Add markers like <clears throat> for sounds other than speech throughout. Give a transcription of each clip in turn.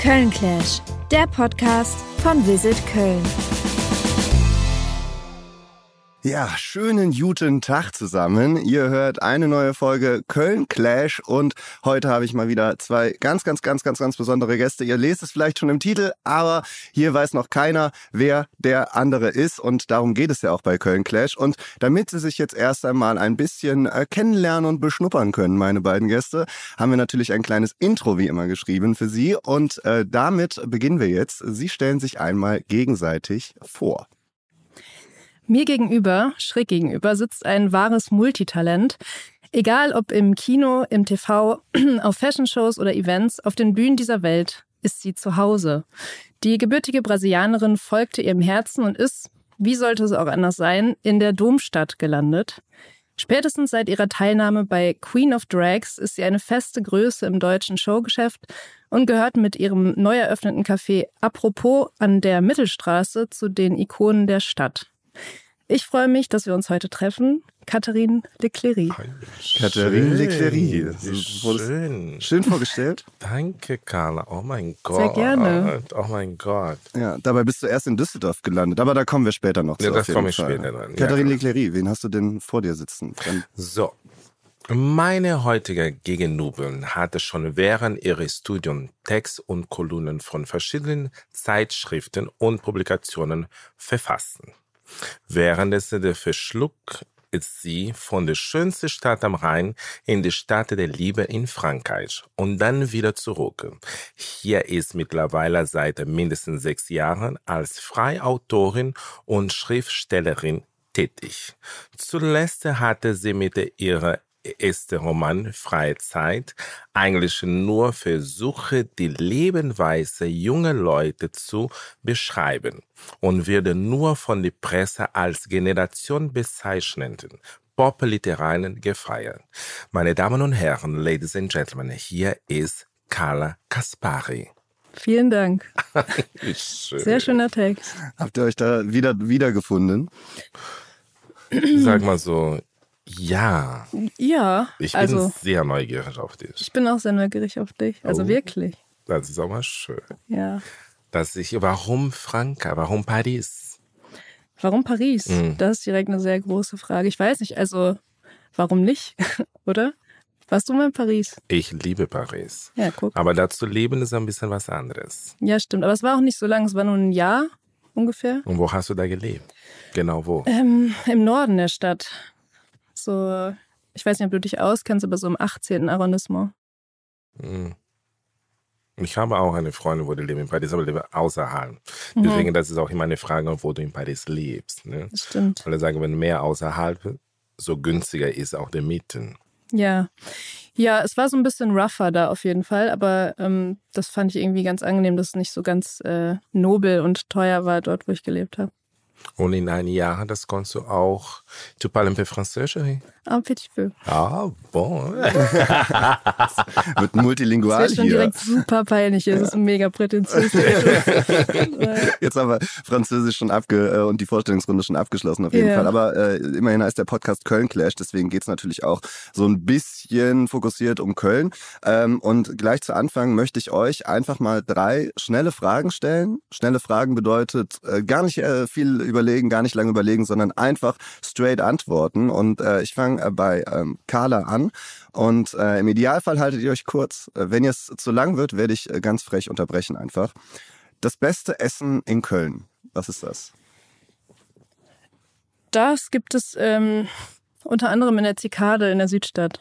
Köln Clash, der Podcast von Visit Köln. Ja, schönen guten Tag zusammen. Ihr hört eine neue Folge Köln Clash und heute habe ich mal wieder zwei ganz, ganz, ganz, ganz, ganz besondere Gäste. Ihr lest es vielleicht schon im Titel, aber hier weiß noch keiner, wer der andere ist und darum geht es ja auch bei Köln Clash. Und damit Sie sich jetzt erst einmal ein bisschen äh, kennenlernen und beschnuppern können, meine beiden Gäste, haben wir natürlich ein kleines Intro wie immer geschrieben für Sie und äh, damit beginnen wir jetzt. Sie stellen sich einmal gegenseitig vor. Mir gegenüber, schräg gegenüber, sitzt ein wahres Multitalent. Egal ob im Kino, im TV, <clears throat> auf Fashion-Shows oder Events, auf den Bühnen dieser Welt ist sie zu Hause. Die gebürtige Brasilianerin folgte ihrem Herzen und ist, wie sollte es auch anders sein, in der Domstadt gelandet. Spätestens seit ihrer Teilnahme bei Queen of Drags ist sie eine feste Größe im deutschen Showgeschäft und gehört mit ihrem neu eröffneten Café Apropos an der Mittelstraße zu den Ikonen der Stadt. Ich freue mich, dass wir uns heute treffen. Katharine Leclerc. Katharine Leclerc. Schön. Schön vorgestellt. Danke, Carla. Oh mein Gott. Sehr gerne. Oh mein Gott. Ja, dabei bist du erst in Düsseldorf gelandet, aber da kommen wir später noch zu. Ja, das jeden komme ich Fall. später dran, ja. Katharine Leclerc, wen hast du denn vor dir sitzen? Dann So. Meine heutige Gegenüberin hatte schon während ihres Studiums Text und Kolumnen von verschiedenen Zeitschriften und Publikationen verfassen. Während sie der verschlug ist sie von der schönsten Stadt am Rhein in die Stadt der Liebe in Frankreich und dann wieder zurück. Hier ist mittlerweile seit mindestens sechs Jahren als Freiautorin und Schriftstellerin tätig. Zuletzt hatte sie mit ihrer erste Roman Freie Zeit eigentlich nur versuche, die Lebensweise junger Leute zu beschreiben und würde nur von der Presse als Generation bezeichneten. Popliteranen gefeiert. Meine Damen und Herren, Ladies and Gentlemen, hier ist Carla Kaspari. Vielen Dank. <laughs> Schön. Sehr schöner Text. habt ihr euch da wieder wiedergefunden? Sag mal so, ja, Ja, ich bin also sehr neugierig auf dich. ich bin auch sehr neugierig auf dich. Also Oh. wirklich. Das ist auch mal schön. Ja. Dass ich, warum Franka, warum Paris? Warum Paris? Mhm. Das ist direkt eine sehr große Frage. Ich weiß nicht, also warum nicht, <laughs> oder? Warst du mal in Paris? Ich liebe Paris. Ja, guck. Aber dazu leben ist ein bisschen was anderes. Ja, stimmt. Aber es war auch nicht so lang. Es war nur ein Jahr ungefähr. Und wo hast du da gelebt? Genau wo? Ähm, Im Norden der Stadt. So, ich weiß nicht, ob du dich auskennst, aber so im 18. Arrondissement. Hm. Ich habe auch eine Freundin, wo die lebt in Paris, aber lebt außerhalb. Mhm. Deswegen, das ist auch immer eine Frage, wo du in Paris lebst. Ne? Das stimmt. Alle sagen, wenn mehr außerhalb, so günstiger ist auch der Mieten. Ja. Ja, es war so ein bisschen rougher da auf jeden Fall, aber ähm, das fand ich irgendwie ganz angenehm, dass es nicht so ganz äh, nobel und teuer war dort, wo ich gelebt habe. Und in einem Jahr, das kannst du auch. Tu parles un peu français, chérie? Ah, petit peu. Ah, bon. Wird multilingual Das wird schon hier. direkt super peinlich. Es ist mega prätentiös. <laughs> <laughs> Jetzt haben wir Französisch schon abge äh, und die Vorstellungsrunde schon abgeschlossen auf jeden Ja. Fall. Aber äh, immerhin heißt der Podcast Köln Clash, deswegen geht's natürlich auch so ein bisschen fokussiert um Köln. Ähm, und gleich zu Anfang möchte ich euch einfach mal drei schnelle Fragen stellen. Schnelle Fragen bedeutet äh, gar nicht äh, viel überlegen, gar nicht lange überlegen, sondern einfach straight antworten. Und äh, ich fange äh, bei ähm, Carla an. Und äh, im Idealfall haltet ihr euch kurz. Äh, wenn es zu lang wird, werde ich äh, ganz frech unterbrechen einfach. Das beste Essen in Köln. Was ist das? Das gibt es ähm, unter anderem in der Zikade in der Südstadt.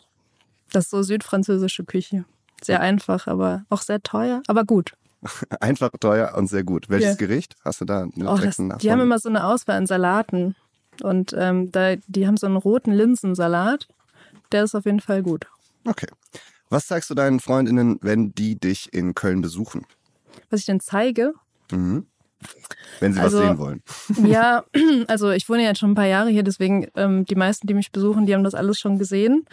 Das ist so südfranzösische Küche. Sehr einfach, aber auch sehr teuer, aber gut. <laughs> Einfach, teuer und sehr gut. Welches Ja. Gericht? Hast du da einen Oh, das, die haben immer so eine Auswahl an Salaten. Und ähm, da, die haben so einen roten Linsensalat. Der ist auf jeden Fall gut. Okay. Was zeigst du deinen Freundinnen, wenn die dich in Köln besuchen? Was ich denn zeige, Mhm. Wenn sie Also- was sehen wollen. <laughs> ja, <laughs> also ich wohne ja jetzt schon ein paar Jahre hier, deswegen ähm, die meisten, die mich besuchen, die haben das alles schon gesehen.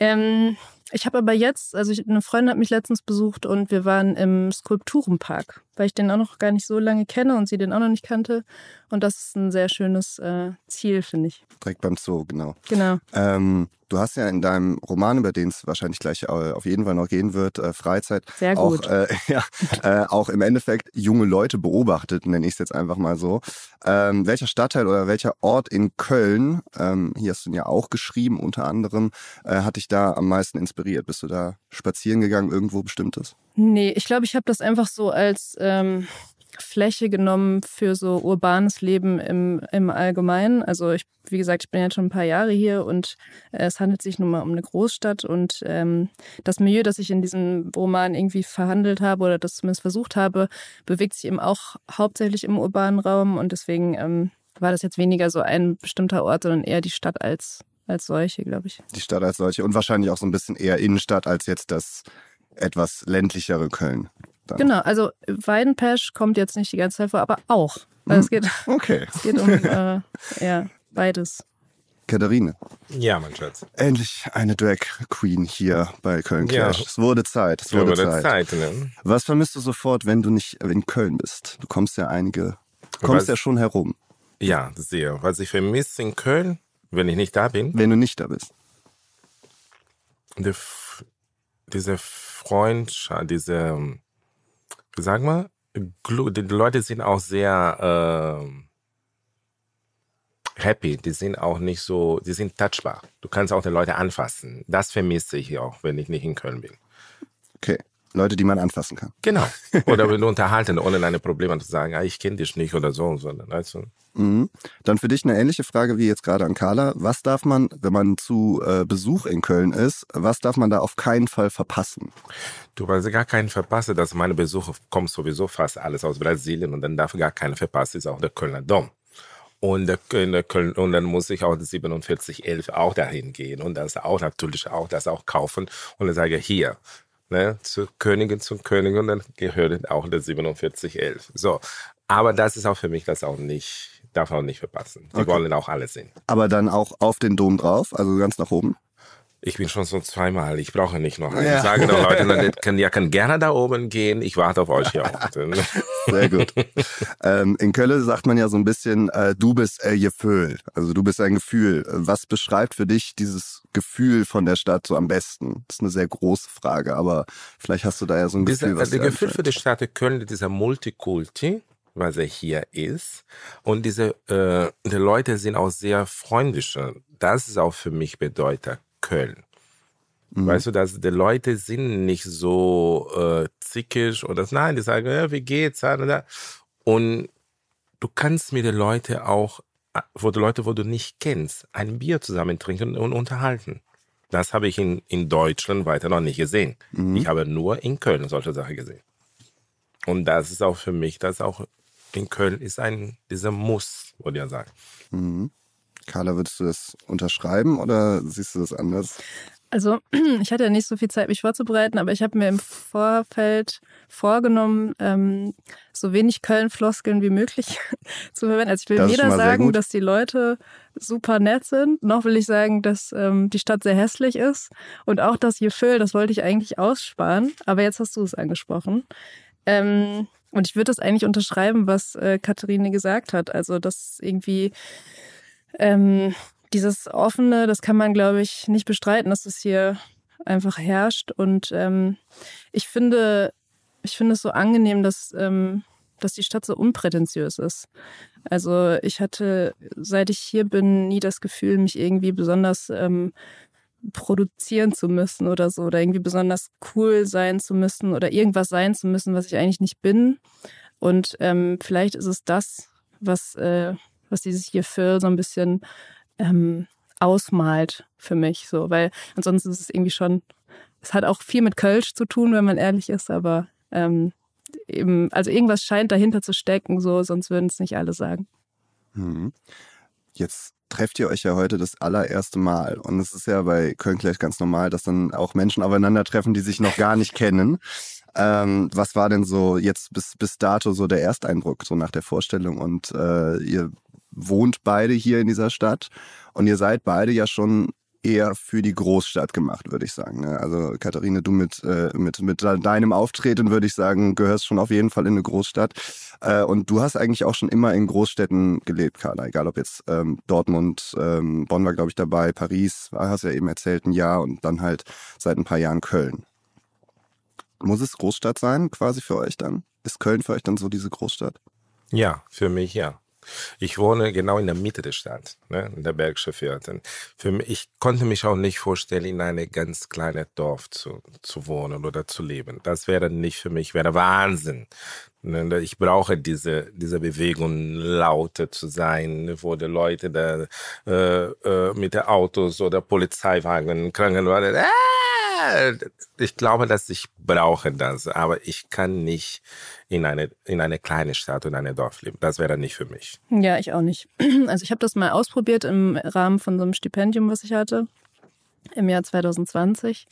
Ähm, ich habe aber jetzt, also ich, eine Freundin hat mich letztens besucht und wir waren im Skulpturenpark. Weil ich den auch noch gar nicht so lange kenne und sie den auch noch nicht kannte. Und das ist ein sehr schönes äh, Ziel, finde ich. Direkt beim Zoo, genau. Genau. Ähm, du hast ja in deinem Roman, über den es wahrscheinlich gleich auf jeden Fall noch gehen wird, äh, Freizeit, sehr gut. Auch, äh, <laughs> ja, äh, auch im Endeffekt junge Leute beobachtet, nenne ich es jetzt einfach mal so. Ähm, welcher Stadtteil oder welcher Ort in Köln, ähm, hier hast du ihn ja auch geschrieben unter anderem, äh, hat dich da am meisten inspiriert? Bist du da spazieren gegangen, irgendwo bestimmtes? Nee, ich glaube, ich habe das einfach so als ähm, Fläche genommen für so urbanes Leben im, im Allgemeinen. Also ich, wie gesagt, ich bin jetzt schon ein paar Jahre hier und äh, es handelt sich nun mal um eine Großstadt und ähm, das Milieu, das ich in diesem Roman irgendwie verhandelt habe oder das zumindest versucht habe, bewegt sich eben auch hauptsächlich im urbanen Raum und deswegen ähm, war das jetzt weniger so ein bestimmter Ort, sondern eher die Stadt als, als solche, glaube ich. Die Stadt als solche und wahrscheinlich auch so ein bisschen eher Innenstadt als jetzt das etwas ländlichere Köln. Dann. Genau, also Weidenpesch kommt jetzt nicht die ganze Zeit vor, aber auch. Also es geht, okay. <laughs> es geht um äh, ja, beides. Katharine. Ja, mein Schatz. Endlich eine Drag Queen hier bei Köln Clash. Ja. Es wurde Zeit. Es wurde, wurde Zeit. Zeit ne? Was vermisst du sofort, wenn du nicht in Köln bist? Du kommst ja einige, du kommst Was, ja schon herum. Ja, sehr. Was ich vermisse in Köln, wenn ich nicht da bin. Wenn du nicht da bist. Die, diese Freundschaft, diese sag mal, die Leute sind auch sehr äh, happy. Die sind auch nicht so, die sind touchbar. Du kannst auch die Leute anfassen. Das vermisse ich auch, wenn ich nicht in Köln bin. Okay. Leute, die man anfassen kann. Genau. <laughs> Oder wenn du unterhalten, ohne deine Probleme zu sagen, ah, ich kenne dich nicht oder so, sondern weißt du. Mhm. Dann für dich eine ähnliche Frage wie jetzt gerade an Carla. Was darf man, wenn man zu äh, Besuch in Köln ist, was darf man da auf keinen Fall verpassen? Du, ich gar keinen verpasse, dass meine Besuche kommen sowieso fast alles aus Brasilien und dann darf gar keinen verpassen, ist auch der Kölner Dom. Und, Köln, und dann muss ich auch 4711 auch dahin gehen und das auch natürlich auch das auch kaufen und dann sage ich hier, ne, zur Königin, zum König und dann gehört auch der 4711. So, aber das ist auch für mich das auch nicht, darf auch nicht verpassen. Die okay. wollen auch alle sehen. Aber dann auch auf den Dom drauf, also ganz nach oben? Ich bin schon so zweimal, ich brauche nicht noch einen. Ja. Ich sage den Leuten, kann, ja, kann gerne da oben gehen, ich warte auf euch hier unten. <laughs> Sehr gut. Ähm, in Köln sagt man ja so ein bisschen, äh, du bist ein Gefühl, also du bist ein Gefühl. Was beschreibt für dich dieses Gefühl von der Stadt so am besten? Das ist eine sehr große Frage, aber vielleicht hast du da ja so ein Gefühl, Diese, was Das Gefühl für die Stadt Köln, dieser Multikulti, was er hier ist. Und diese äh, die Leute sind auch sehr freundlich. Das ist auch für mich bedeutet Köln. Mhm. Weißt du, dass die Leute sind nicht so äh, zickig oder nein, die sagen, ja, wie geht's? Und du kannst mit den Leuten auch, wo die Leute, wo du nicht kennst, ein Bier zusammen trinken und unterhalten. Das habe ich in, in Deutschland weiter noch nicht gesehen. Mhm. Ich habe nur in Köln solche Sachen gesehen. Und das ist auch für mich, das auch in Köln ist ein, dieser Muss, würde ich sagen. Mhm. Carla, würdest du das unterschreiben oder siehst du das anders? Also <clears throat> ich hatte ja nicht so viel Zeit, mich vorzubereiten, aber ich habe mir im Vorfeld vorgenommen, ähm, so wenig Köln-Floskeln wie möglich <laughs> zu verwenden. Also ich will das weder sagen, dass die Leute super nett sind, noch will ich sagen, dass ähm, die Stadt sehr hässlich ist. Und auch das Gefühl, das wollte ich eigentlich aussparen, aber jetzt hast du es angesprochen. Ähm, und ich würde das eigentlich unterschreiben, was äh, Katharine gesagt hat. Also, dass irgendwie ähm, dieses Offene, das kann man, glaube ich, nicht bestreiten, dass es hier einfach herrscht. Und ähm, ich finde, ich finde es so angenehm, dass, ähm, dass die Stadt so unprätentiös ist. Also ich hatte, seit ich hier bin, nie das Gefühl, mich irgendwie besonders ähm, produzieren zu müssen oder so oder irgendwie besonders cool sein zu müssen oder irgendwas sein zu müssen, was ich eigentlich nicht bin. Und ähm, vielleicht ist es das, was äh, was dieses Gefühl so ein bisschen ähm, ausmalt für mich. So, weil ansonsten ist es irgendwie schon, es hat auch viel mit Kölsch zu tun, wenn man ehrlich ist, aber ähm, eben, also irgendwas scheint dahinter zu stecken, so, sonst würden es nicht alle sagen. Mhm. Jetzt trefft ihr euch ja heute das allererste Mal. Und es ist ja bei Köln gleich ganz normal, dass dann auch Menschen aufeinandertreffen, die sich noch gar nicht kennen. Ähm, was war denn so jetzt bis, bis dato so der Ersteindruck, so nach der Vorstellung? Und äh, ihr wohnt beide hier in dieser Stadt und ihr seid beide ja schon eher für die Großstadt gemacht, würde ich sagen. Ne? Also Katharine, du mit, äh, mit, mit deinem Auftreten, würde ich sagen, gehörst schon auf jeden Fall in eine Großstadt. Äh, und du hast eigentlich auch schon immer in Großstädten gelebt, Carla. Egal ob jetzt ähm, Dortmund, ähm, Bonn war, glaube ich, dabei, Paris, hast ja eben erzählt, ein Jahr und dann halt seit ein paar Jahren Köln. Muss es Großstadt sein, quasi für euch dann? Ist Köln für euch dann so diese Großstadt? Ja, für mich ja. Ich wohne genau in der Mitte der Stadt, ne, in der Bergische Viertel. Für mich, ich konnte mich auch nicht vorstellen, in einem ganz kleinen Dorf zu, zu wohnen oder zu leben. Das wäre nicht für mich, wäre Wahnsinn. Ne, ich brauche diese, diese Bewegung, lauter zu sein, wo die Leute da, äh, äh, mit den Autos oder Polizeiwagen, Krankenwagen, äh, ich glaube, dass ich brauche das, aber ich kann nicht in eine, in eine kleine Stadt und eine Dorf leben. Das wäre nicht für mich. Ja, ich auch nicht. <clears throat> Also ich habe das mal ausprobiert im Rahmen von so einem Stipendium, was ich hatte im Jahr 2020.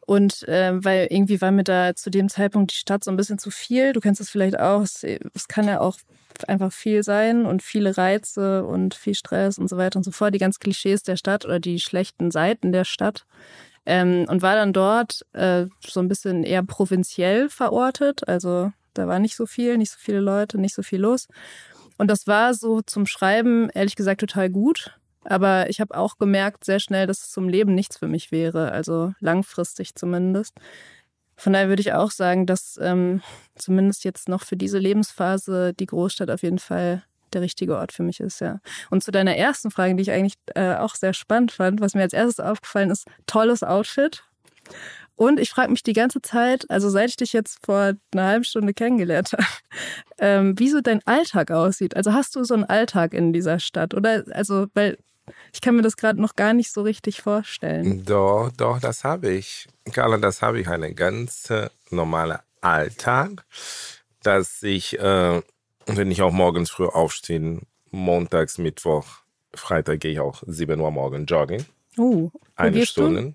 Und äh, weil irgendwie war mir da zu dem Zeitpunkt die Stadt so ein bisschen zu viel. Du kennst es vielleicht auch. Es, es kann ja auch einfach viel sein und viele Reize und viel Stress und so weiter und so fort. Die ganz Klischees der Stadt oder die schlechten Seiten der Stadt. Ähm, und war dann dort äh, so ein bisschen eher provinziell verortet. Also da war nicht so viel, nicht so viele Leute, nicht so viel los. Und das war so zum Schreiben, ehrlich gesagt, total gut. Aber ich habe auch gemerkt sehr schnell, dass es zum Leben nichts für mich wäre, also langfristig zumindest. Von daher würde ich auch sagen, dass ähm, zumindest jetzt noch für diese Lebensphase die Großstadt auf jeden Fall der richtige Ort für mich ist, ja. Und zu deiner ersten Frage, die ich eigentlich äh, auch sehr spannend fand, was mir als erstes aufgefallen ist, tolles Outfit. Und ich frage mich die ganze Zeit, also seit ich dich jetzt vor einer halben Stunde kennengelernt habe, <laughs> ähm, wie so dein Alltag aussieht. Also hast du so einen Alltag in dieser Stadt? Oder also, weil ich kann mir das gerade noch gar nicht so richtig vorstellen. Doch, doch, das habe ich. Carla, das habe ich. Einen ganz äh, normalen Alltag, dass ich äh, wenn ich auch morgens früh aufstehe, montags, Mittwoch, Freitag gehe ich auch 7 Uhr morgen joggen. Uh, Eine Stunde. Du?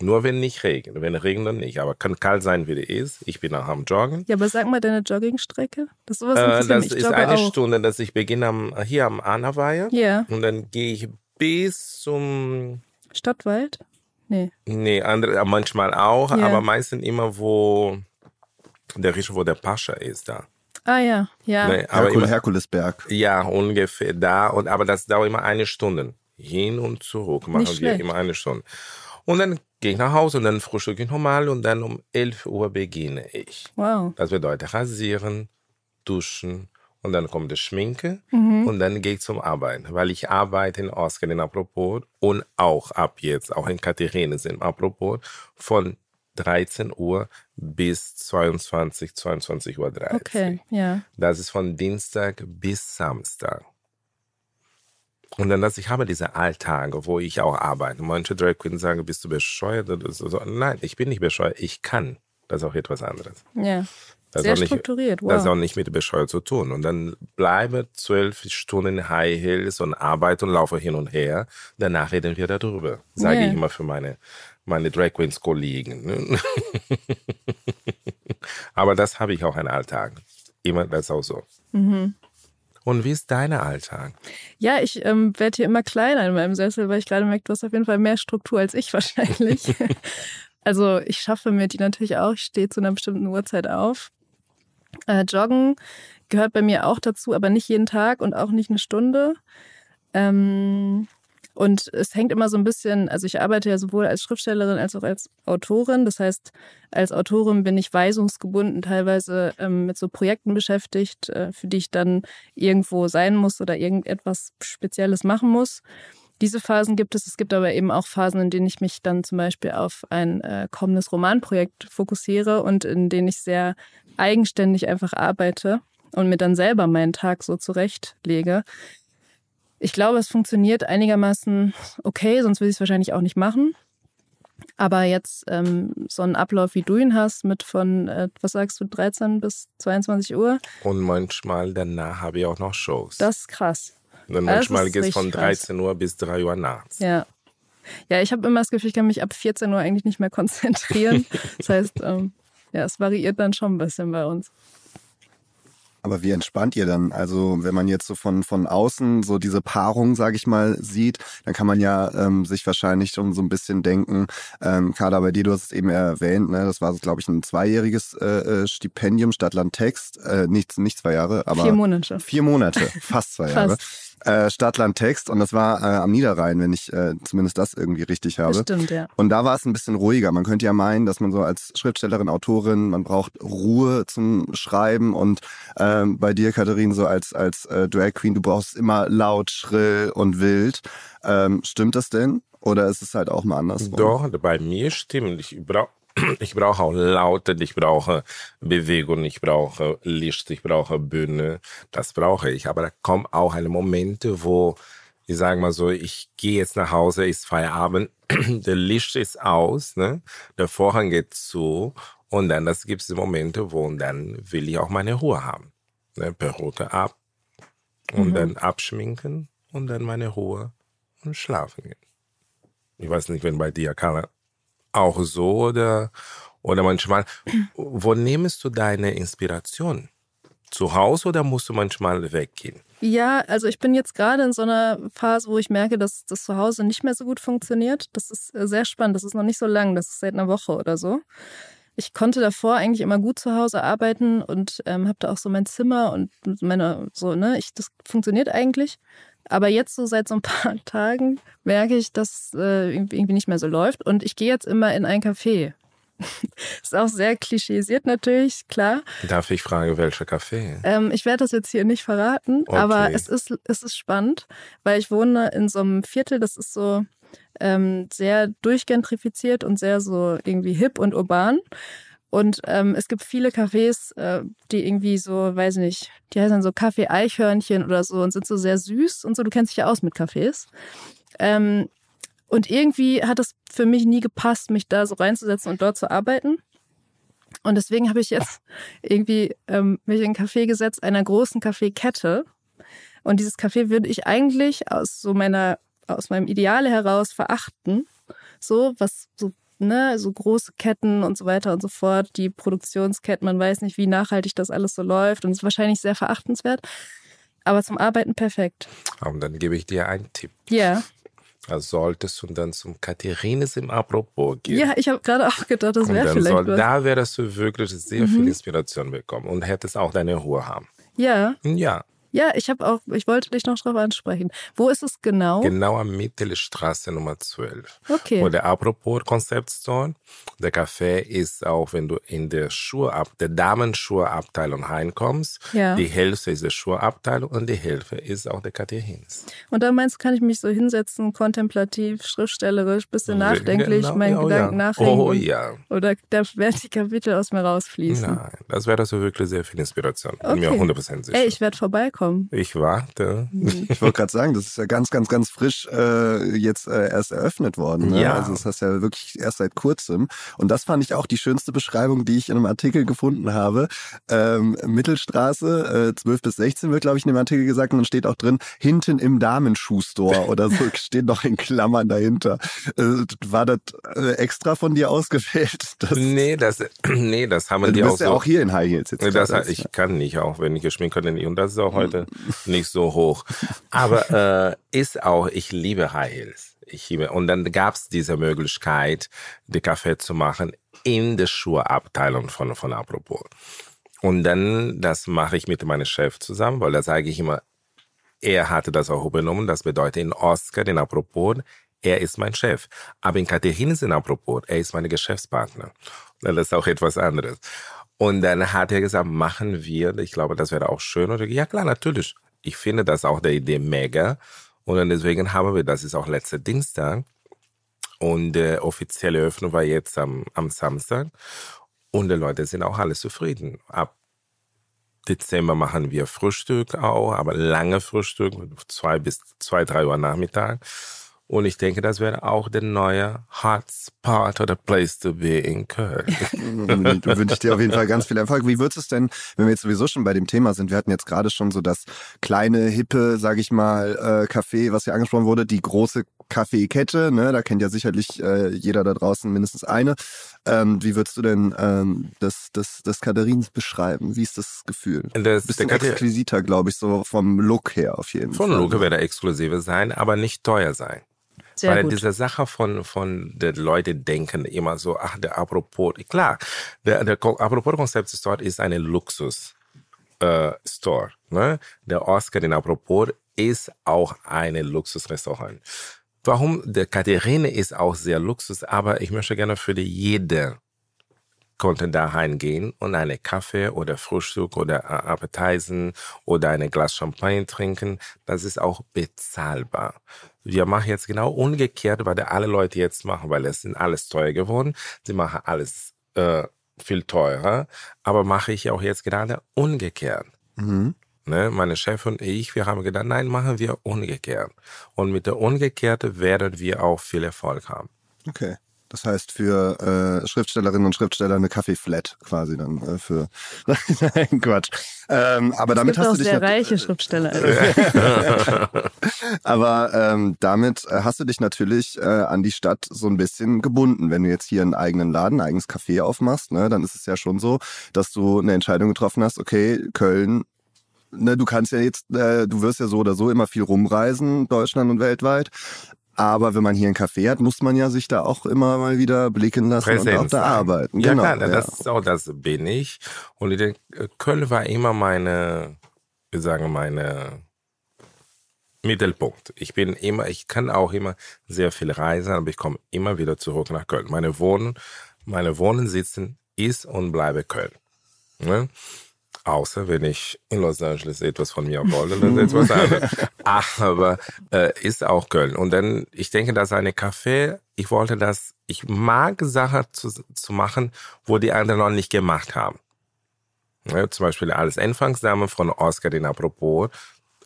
Nur wenn nicht regnet. Wenn regnet, dann nicht. Aber kann kalt sein, wie es ist. Ich bin auch am Joggen. Ja, aber sag mal deine Joggingstrecke. Das, sowas äh, das ist eine auch. Stunde, dass ich beginne am, hier am Anaweier. Ja. Und dann gehe ich bis zum Stadtwald? Nee. Nee, andere, manchmal auch, ja. aber meistens immer, wo der Richter, wo der Pascha ist da. Ah ja, ja. Nee, aber Herkul Herkulesberg. Ja, ungefähr da. Und, aber das dauert immer eine Stunde. Hin und zurück machen Nicht wir schlecht. immer eine Stunde. Und dann gehe ich nach Hause und dann frühstücke ich normal und dann um 11 Uhr beginne ich. Wow. Das bedeutet rasieren, duschen und dann kommt die Schminke mhm. und dann gehe ich zum Arbeiten, weil ich arbeite in Oscar in Apropos und auch ab jetzt, auch in Katharine sind Apropos von 13 Uhr bis 22, 22 Uhr. 30. Okay, ja. Das ist von Dienstag bis Samstag. Und dann, dass ich habe diese Alltage, wo ich auch arbeite. Manche Drag Queens sagen, bist du bescheuert? So. Nein, ich bin nicht bescheuert. Ich kann. Das ist auch etwas anderes. Ja. Das Sehr nicht, strukturiert. Wow. Das hat auch nicht mit Bescheuert zu tun. Und dann bleibe zwölf Stunden High Heels und arbeite und laufe hin und her. Danach reden wir darüber. Sage yeah. ich immer für meine meine Drag Queens Kollegen. Ne? <laughs> Aber das habe ich auch einen Alltag. Immer das ist auch so. Mhm. Und wie ist dein Alltag? Ja, ich ähm, werde hier immer kleiner in meinem Sessel, weil ich gerade merke, du hast auf jeden Fall mehr Struktur als ich <laughs> wahrscheinlich. <laughs> also ich schaffe mir die natürlich auch. Ich stehe zu einer bestimmten Uhrzeit auf. Äh, Joggen gehört bei mir auch dazu, aber nicht jeden Tag und auch nicht eine Stunde. Ähm, und es hängt immer so ein bisschen, also ich arbeite ja sowohl als Schriftstellerin als auch als Autorin. Das heißt, als Autorin bin ich weisungsgebunden, teilweise ähm, mit so Projekten beschäftigt, äh, für die ich dann irgendwo sein muss oder irgendetwas Spezielles machen muss. Diese Phasen gibt es. Es gibt aber eben auch Phasen, in denen ich mich dann zum Beispiel auf ein äh, kommendes Romanprojekt fokussiere und in denen ich sehr eigenständig einfach arbeite und mir dann selber meinen Tag so zurechtlege. Ich glaube, es funktioniert einigermaßen okay, sonst würde ich es wahrscheinlich auch nicht machen. Aber jetzt ähm, so einen Ablauf, wie du ihn hast, mit von, äh, was sagst du, 13 bis 22 Uhr. Und manchmal danach habe ich auch noch Shows. Das ist krass. Und manchmal geht es von 13 krass. Uhr bis 3 Uhr nachts. Ja. Ja, ich habe immer das Gefühl, ich kann mich ab 14 Uhr eigentlich nicht mehr konzentrieren. <laughs> das heißt, ähm, ja, es variiert dann schon ein bisschen bei uns. Aber wie entspannt ihr dann? Also wenn man jetzt so von, von außen so diese Paarung, sage ich mal, sieht, dann kann man ja ähm, sich wahrscheinlich schon so ein bisschen denken, ähm, Carla, bei dir, du hast es eben erwähnt, ne, das war, glaube ich, ein zweijähriges äh, äh Stipendium Stadtland Text, äh, nicht, nicht zwei Jahre, aber vier Monate. Vier Monate, fast zwei <laughs> Jahre. Äh, Stadtland Text und das war äh, am Niederrhein, wenn ich äh, zumindest das irgendwie richtig habe. Stimmt, ja. Und da war es ein bisschen ruhiger. Man könnte ja meinen, dass man so als Schriftstellerin, Autorin, man braucht Ruhe zum Schreiben und ähm, bei dir, Katharin, so als, als äh, Drag Queen, du brauchst immer laut, schrill und wild. Ähm, stimmt das denn? Oder ist es halt auch mal anders? Doch, bei mir stimmt. Ich brauche <clears throat> ich brauche auch Laute, ich brauche Bewegung, ich brauche Licht, ich brauche Bühne. Das brauche ich. Aber da kommen auch eine Momente, wo ich sage mal so, ich gehe jetzt nach Hause, ist Feierabend, <clears throat> der Licht ist aus, ne? der Vorhang geht zu und dann das gibt es Momente, wo dann will ich auch meine Ruhe haben. Ne? Perücke ab und mhm. dann abschminken und dann meine Ruhe und schlafen gehen. Ich weiß nicht, wenn bei dir, Karla, auch so oder, oder manchmal, wo nimmst du deine Inspiration? Zu Hause oder musst du manchmal weggehen? Ja, also ich bin jetzt gerade in so einer Phase, wo ich merke, dass das zu Hause nicht mehr so gut funktioniert. Das ist äh, sehr spannend. Das ist noch nicht so lang. Das ist seit einer Woche oder so. Ich konnte davor eigentlich immer gut zu Hause arbeiten und ähm, habe da auch so mein Zimmer und meine so ne, ich das funktioniert eigentlich. Aber jetzt so seit so ein <laughs> paar Tagen merke ich, dass äh, irgendwie nicht mehr so läuft. Und ich gehe jetzt immer in ein Café. <laughs> ist auch sehr klischeesiert natürlich, klar. Darf ich fragen, welcher Café? Ähm, ich werde das jetzt hier nicht verraten, okay. aber es ist, es ist spannend, weil ich wohne in so einem Viertel, das ist so ähm, sehr durchgentrifiziert und sehr so irgendwie hip und urban. Und ähm, es gibt viele Cafés, äh, die irgendwie so, weiß nicht, die heißen so Kaffee Eichhörnchen oder so und sind so sehr süß und so. Du kennst dich ja aus mit Cafés. Ähm, und irgendwie hat es für mich nie gepasst, mich da so reinzusetzen und dort zu arbeiten. Und deswegen habe ich jetzt <laughs> irgendwie ähm, mich in ein Café gesetzt, einer großen Kaffeekette. Und dieses Café würde ich eigentlich aus so meiner, aus meinem Ideale heraus verachten. So, was so ne, so große Ketten und so weiter und so fort, die Produktionsketten, man weiß nicht, wie nachhaltig das alles so läuft und ist wahrscheinlich sehr verachtenswert. Aber zum Arbeiten perfekt. Und dann gebe ich dir einen Tipp. Ja. Also solltest du dann zum Katharines im Apropos gehen. Ja, ich habe gerade auch gedacht, das wäre vielleicht soll, was. Da wärst du wirklich sehr mhm. viel Inspiration bekommen und hättest auch deine Ruhe haben. Ja. Ja. Ja, ich habe auch, ich wollte dich noch darauf ansprechen. Wo ist es genau? Genau am Mittelstraße Nummer 12. Okay. Wo der Apropos Concept Store. Der Café ist auch, wenn du in der Schuhab, der Damenschuhabteilung reinkommst. Ja. Die Hälfte ist der Schuhabteilung und die Hälfte ist auch der Katechins. Und da meinst du, kann ich mich so hinsetzen, kontemplativ, schriftstellerisch, bisschen nachdenklich, genau, meinen oh, Gedanken ja. nachdenken. Oh ja. Oder da werden die Kapitel aus mir rausfließen. Nein, das wäre so wirklich sehr viel Inspiration. Okay. Bin mir 100% sicher. Ey, ich werde vorbeikommen kommen. Ich warte. <laughs> Ich wollte gerade sagen, das ist ja ganz, ganz, ganz frisch äh, jetzt äh, erst eröffnet worden. Ne? Ja. Also das heißt ja wirklich erst seit kurzem. Und das fand ich auch die schönste Beschreibung, die ich in einem Artikel gefunden habe. Ähm, Mittelstraße, äh, 12 bis 16 wird, glaube ich, in dem Artikel gesagt. Und dann steht auch drin, hinten im Damenschuhstore oder so <laughs> steht noch in Klammern dahinter. Äh, war das äh, extra von dir ausgewählt? <laughs> Das, nee, das, <clears throat> nee, das haben du die bist auch ja so. auch hier in High Heels jetzt. Das, ich kann nicht, auch wenn ich geschminkt bin. Und das ist auch heute heute nicht so hoch. Aber äh, ist auch, ich liebe High Heels. Ich liebe, und dann gab es diese Möglichkeit, die Kaffee zu machen in der Schuhabteilung von, von Apropos. Und dann, das mache ich mit meinem Chef zusammen, weil da sage ich immer, er hatte das auch übernommen. Das bedeutet in Oscar, in Apropos, er ist mein Chef. Aber in Katharines in Apropos, er ist meine Geschäftspartner. Das ist auch etwas anderes. Und dann hat er gesagt, machen wir, ich glaube, das wäre auch schön. Und ich, ja klar, natürlich. Ich finde das auch der Idee mega. Und dann deswegen haben wir, das ist auch letzter Dienstag. Und die offizielle Öffnung war jetzt am, am Samstag. Und die Leute sind auch alle zufrieden. Ab Dezember machen wir Frühstück auch, aber lange Frühstück, zwei bis zwei, drei Uhr Nachmittag. Und ich denke, das wäre auch der neue Hotspot oder Place to be in Köln. Wünsche ich dir auf jeden Fall ganz viel Erfolg. Wie wird es denn, wenn wir jetzt sowieso schon bei dem Thema sind? Wir hatten jetzt gerade schon so das kleine, hippe, sage ich mal, äh, Café, was hier angesprochen wurde, die große Kaffeekette, ne? da kennt ja sicherlich äh, jeder da draußen mindestens eine. Ähm, wie würdest du denn ähm, das, das, das Katharins beschreiben? Wie ist das Gefühl? Das, Bisschen exquisiter, glaube ich, so vom Look her auf jeden Fall. Vom Look werde exklusiver sein, aber nicht teuer sein. Sehr Weil gut. diese Sache von, von den Leuten denken immer so, ach, der Apropos, klar, der, der Apropos-Konzept Store ist eine Luxus. Äh, Store. Ne? Der Oscar in Apropos ist auch eine Luxusrestaurant. Warum? Der Katharine ist auch sehr Luxus, aber ich möchte gerne für die jede konnte da reingehen und eine Kaffee oder Frühstück oder Appetisen oder ein Glas Champagner trinken. Das ist auch bezahlbar. Wir machen jetzt genau umgekehrt, weil alle Leute jetzt machen, weil es sind alles teuer geworden. Sie machen alles äh, viel teurer, aber mache ich auch jetzt gerade umgekehrt. Mhm. Ne, meine Chef und ich, wir haben gedacht, nein, machen wir umgekehrt. Und mit der Umgekehrte werden wir auch viel Erfolg haben. Okay. Das heißt für äh, Schriftstellerinnen und Schriftsteller eine Kaffee-Flat quasi dann äh, für <laughs> Nein, Quatsch. Ähm, aber Es damit gibt hast auch du dich sehr reiche Schriftsteller. Also. <laughs> aber ähm, damit äh, hast du dich natürlich äh, an die Stadt so ein bisschen gebunden. Wenn du jetzt hier einen eigenen Laden, ein eigenes Café aufmachst, ne, dann ist es ja schon so, dass du eine Entscheidung getroffen hast, okay, Köln ne, du kannst ja jetzt, äh, du wirst ja so oder so immer viel rumreisen, Deutschland und weltweit. Aber wenn man hier einen Café hat, muss man ja sich da auch immer mal wieder blicken lassen und auch da arbeiten. Ja, genau, klar, ja. das ist auch, das bin ich. Und ich denke, Köln war immer meine, wir sagen, meine Mittelpunkt. Ich bin immer, ich kann auch immer sehr viel reisen, aber ich komme immer wieder zurück nach Köln. Meine Wohnen, meine Wohnensitzen ist und bleibe Köln. Ne? Außer wenn ich in Los Angeles etwas von mir wollte, dann ist etwas anderes. Aber äh, ist auch Köln. Und dann, ich denke, dass eine Café, ich wollte das, ich mag Sachen zu, zu machen, wo die anderen noch nicht gemacht haben. Ja, zum Beispiel als Anfangsdame von Oscar den Apropos.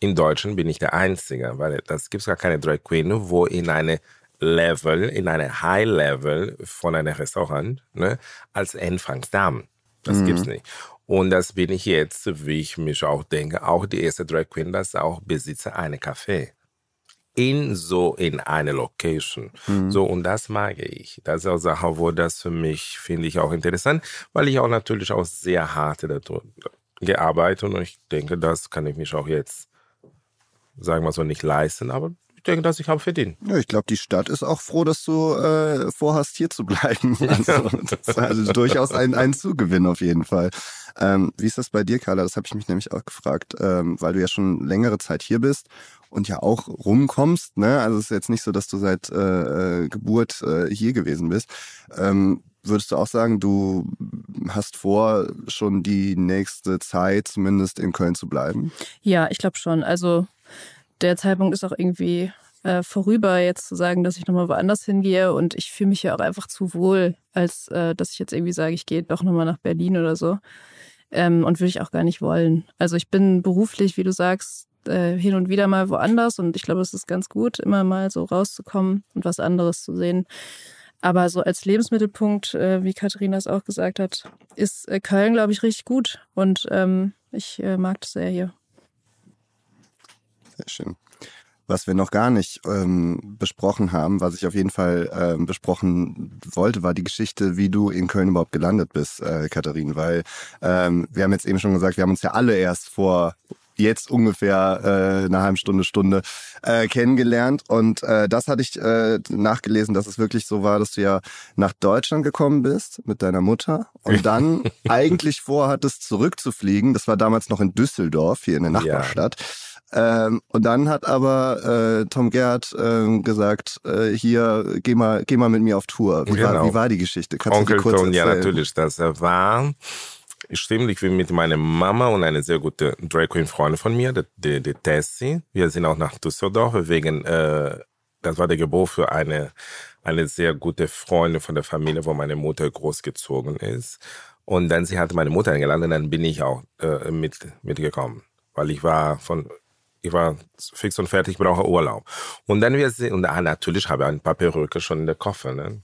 In Deutschland bin ich der Einzige, weil das gibt gar keine Drag Queen, wo in eine Level, in eine High Level von einem Restaurant, ne, als Anfangsdame. Das Mhm. gibt's nicht. Und das bin ich jetzt, wie ich mich auch denke, auch die erste Drag Queen, das auch Besitzer einer Café. In so, in eine Location. So, und das mag ich. Das ist auch Sache, wo das für mich, finde ich auch interessant, weil ich auch natürlich auch sehr hart gearbeitet und ich denke, das kann ich mich auch jetzt, sagen wir so, nicht leisten, aber ich denke, dass ich habe verdient. Ja, ich glaube, die Stadt ist auch froh, dass du äh, vorhast, hier zu bleiben. <laughs> Also, das ist also durchaus ein, ein Zugewinn auf jeden Fall. Ähm, wie ist das bei dir, Carla? Das habe ich mich nämlich auch gefragt, ähm, weil du ja schon längere Zeit hier bist und ja auch rumkommst. Ne? Also es ist jetzt nicht so, dass du seit äh, äh, Geburt äh, hier gewesen bist. Ähm, würdest du auch sagen, du hast vor, schon die nächste Zeit zumindest in Köln zu bleiben? Ja, ich glaube schon. Also der Zeitpunkt ist auch irgendwie äh, vorüber, jetzt zu sagen, dass ich nochmal woanders hingehe. Und ich fühle mich ja auch einfach zu wohl, als äh, dass ich jetzt irgendwie sage, ich gehe doch nochmal nach Berlin oder so. Ähm, und würde ich auch gar nicht wollen. Also ich bin beruflich, wie du sagst, äh, hin und wieder mal woanders und ich glaube, es ist ganz gut, immer mal so rauszukommen und was anderes zu sehen. Aber so als Lebensmittelpunkt, äh, wie Katharina es auch gesagt hat, ist äh, Köln, glaube ich, richtig gut. Und ähm, ich äh, mag das sehr hier. Sehr schön. Was wir noch gar nicht ähm, besprochen haben, was ich auf jeden Fall ähm, besprochen wollte, war die Geschichte, wie du in Köln überhaupt gelandet bist, äh, Katharin. Weil ähm, wir haben jetzt eben schon gesagt, wir haben uns ja alle erst vor jetzt ungefähr äh, eine halbe Stunde, Stunde äh, kennengelernt. Und äh, das hatte ich äh, nachgelesen, dass es wirklich so war, dass du ja nach Deutschland gekommen bist mit deiner Mutter und dann <laughs> eigentlich vorhattest, zurückzufliegen. Das war damals noch in Düsseldorf, hier in der Ja. Ähm, und dann hat aber äh, Tom Gerd ähm, gesagt, äh, hier, geh mal, geh mal mit mir auf Tour. Wie, war, Genau. wie war die Geschichte? Kannst du Onkel die kurz ja, erzählen? natürlich. Das war, stimmt, ich bin mit meiner Mama und eine sehr gute Drag Queen Freundin von mir, die, die Tessie. Wir sind auch nach Düsseldorf wegen, äh, das war der Geburt für eine, eine sehr gute Freundin von der Familie, wo meine Mutter großgezogen ist. Und dann sie hatte meine Mutter eingeladen, dann bin ich auch äh, mit, mitgekommen. Weil ich war von ich war fix und fertig, ich brauche Urlaub. Und dann wir sind, und ah, natürlich habe ich ein paar Perücke schon in der Koffer, ne?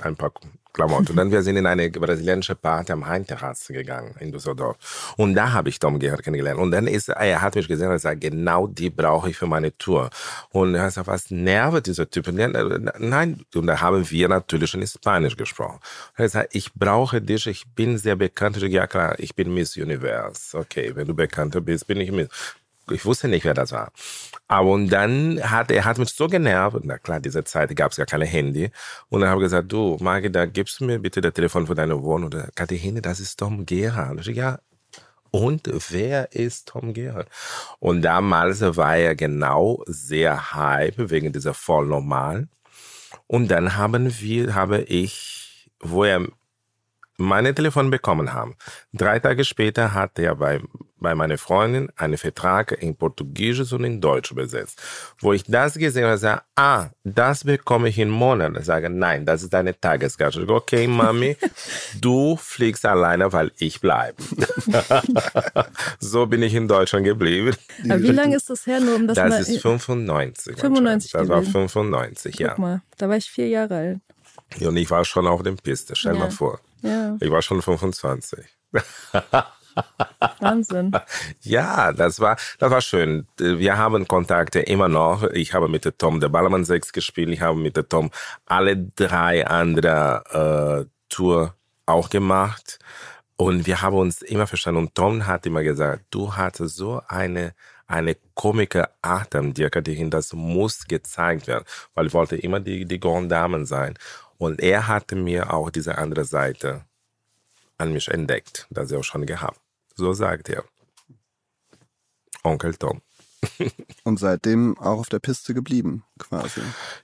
ein paar Klamotten. Und <laughs> dann wir sind in eine brasilianische Party am Rheinterrasse gegangen in Düsseldorf. Und da habe ich Tom Gerhardt kennengelernt. Und dann ist er hat mich gesehen und gesagt, genau die brauche ich für meine Tour. Und er hat gesagt, was nervt dieser Typ? Dann, nein, und da haben wir natürlich in Spanisch gesprochen. Er hat gesagt, ich brauche dich, ich bin sehr bekannt. Ich, ja klar, ich bin Miss Universe. Okay, wenn du bekannter bist, bin ich Miss ich wusste nicht, wer das war. Aber und dann hat er hat mich so genervt. Na klar, diese Zeit gab es ja keine Handy. Und dann habe ich gesagt, du, Magda, gibst du mir bitte das Telefon für deine Wohnung? Oder Katharine, das ist Tom Gerhard. Ich, ja, und wer ist Tom Gerhard? Und damals war er genau sehr hype wegen dieser voll normal. Und dann haben wir, habe ich, wo er meine Telefon bekommen haben. Drei Tage später hat er bei, bei meiner Freundin einen Vertrag in Portugiesisch und in Deutsch übersetzt. Wo ich das gesehen habe, sage, ah, das bekomme ich in Monat. Ich sage, nein, das ist deine Tagesgast. Ich sage, okay, Mami, <laughs> du fliegst alleine, weil ich bleibe. <laughs> so bin ich in Deutschland geblieben. Aber wie lange ist das her? Nur um das das ist 95. 95 Das war 95, ja. Guck mal, da war ich vier Jahre alt. Und ich war schon auf dem Piste, stell Ja. mal vor. Ja, Ich war schon 25. Wahnsinn. <laughs> Ja, das war, das war schön. Wir haben Kontakte immer noch. Ich habe mit der Tom der Ballermann 6 gespielt. Ich habe mit der Tom alle drei andere äh, Tour auch gemacht. Und wir haben uns immer verstanden. Und Tom hat immer gesagt, du hattest so eine, eine komische Art am dir, Katrin, das muss gezeigt werden. Weil ich wollte immer die, die Grand Damen sein. Und er hatte mir auch diese andere Seite an mich entdeckt, das er auch schon gehabt. So sagt er. Onkel Tom. <laughs> Und seitdem auch auf der Piste geblieben, quasi.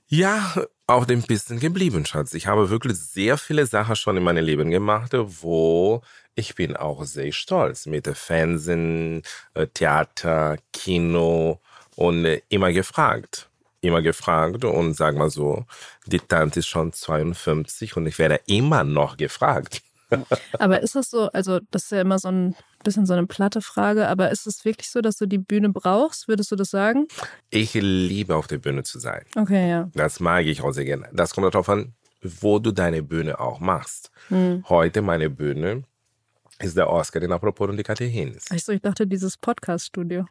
Ja, auf dem Pisten geblieben, Schatz. Ich habe wirklich sehr viele Sachen schon in meinem Leben gemacht, wo ich bin auch sehr stolz mit Fernsehen, äh, Theater, Kino und äh, immer gefragt. Immer gefragt und sag mal so, die Tante ist schon 52 und ich werde immer noch gefragt. <laughs> Aber ist das so, also das ist ja immer so ein bisschen so eine platte Frage, aber ist es wirklich so, dass du die Bühne brauchst? Würdest du das sagen? Ich liebe auf der Bühne zu sein. Okay, ja. Das mag ich auch sehr gerne. Das kommt darauf an, wo du deine Bühne auch machst. Hm. Heute meine Bühne ist der Oscar in Apropos und die Katerines. Ach so, ich dachte, dieses Podcast-Studio.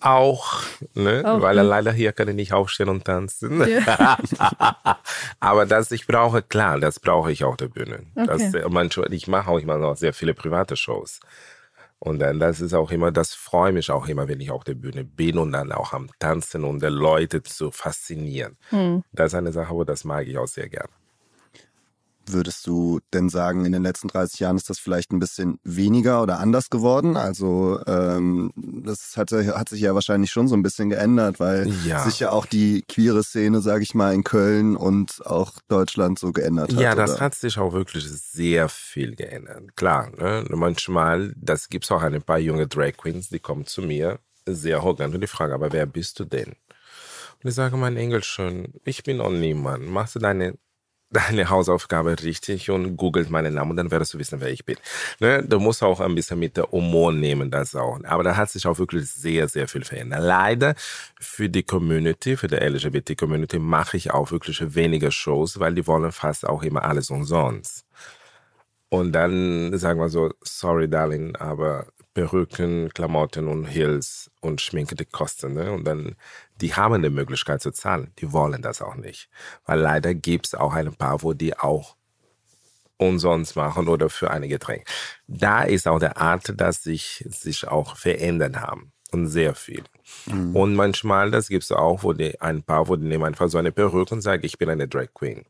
Auch, ne? Auch, weil ne? leider hier kann ich nicht aufstehen und tanzen. Ja. <laughs> Aber das ich brauche, klar, das brauche ich auf der Bühne. Das, Okay. äh, manchmal, ich mache auch immer noch sehr viele private Shows. Und dann, das ist auch immer, das freut mich auch immer, wenn ich auf der Bühne bin und dann auch am Tanzen und die Leute zu faszinieren. Hm. Das ist eine Sache, wo das mag ich auch sehr gern. Würdest du denn sagen, in den letzten 30 Jahren ist das vielleicht ein bisschen weniger oder anders geworden? Also ähm, das hat, hat sich ja wahrscheinlich schon so ein bisschen geändert, weil Ja. sich ja auch die queere Szene, sage ich mal, in Köln und auch Deutschland so geändert hat. Ja, das oder? hat sich auch wirklich sehr viel geändert. Klar, ne? manchmal, das gibt's auch ein paar junge Drag Queens, die kommen zu mir, sehr arrogant und die fragen, aber wer bist du denn? Und ich sage, mein Engelchen, ich bin auch niemand. Machst du deine, deine Hausaufgabe richtig und googelt meinen Namen und dann wirst du wissen, wer ich bin. Ne? Du musst auch ein bisschen mit der Humor nehmen, das auch. Aber da hat sich auch wirklich sehr, sehr viel verändert. Leider für die Community, für die LGBT-Community mache ich auch wirklich weniger Shows, weil die wollen fast auch immer alles umsonst. Und dann sagen wir so, sorry, Darling, aber Perücken, Klamotten und Heels und Schminke, die kosten. Ne? Und dann, die haben die Möglichkeit zu zahlen. Die wollen das auch nicht. Weil leider gibt's auch ein paar, wo die auch umsonst machen oder für eine Getränk. Da ist auch der Art, dass sich, sich auch verändert haben. Und sehr viel. Und manchmal, das gibt's auch, wo die, ein paar, wo die nehmen einfach so eine Perücke und sagen, ich bin eine Drag Queen.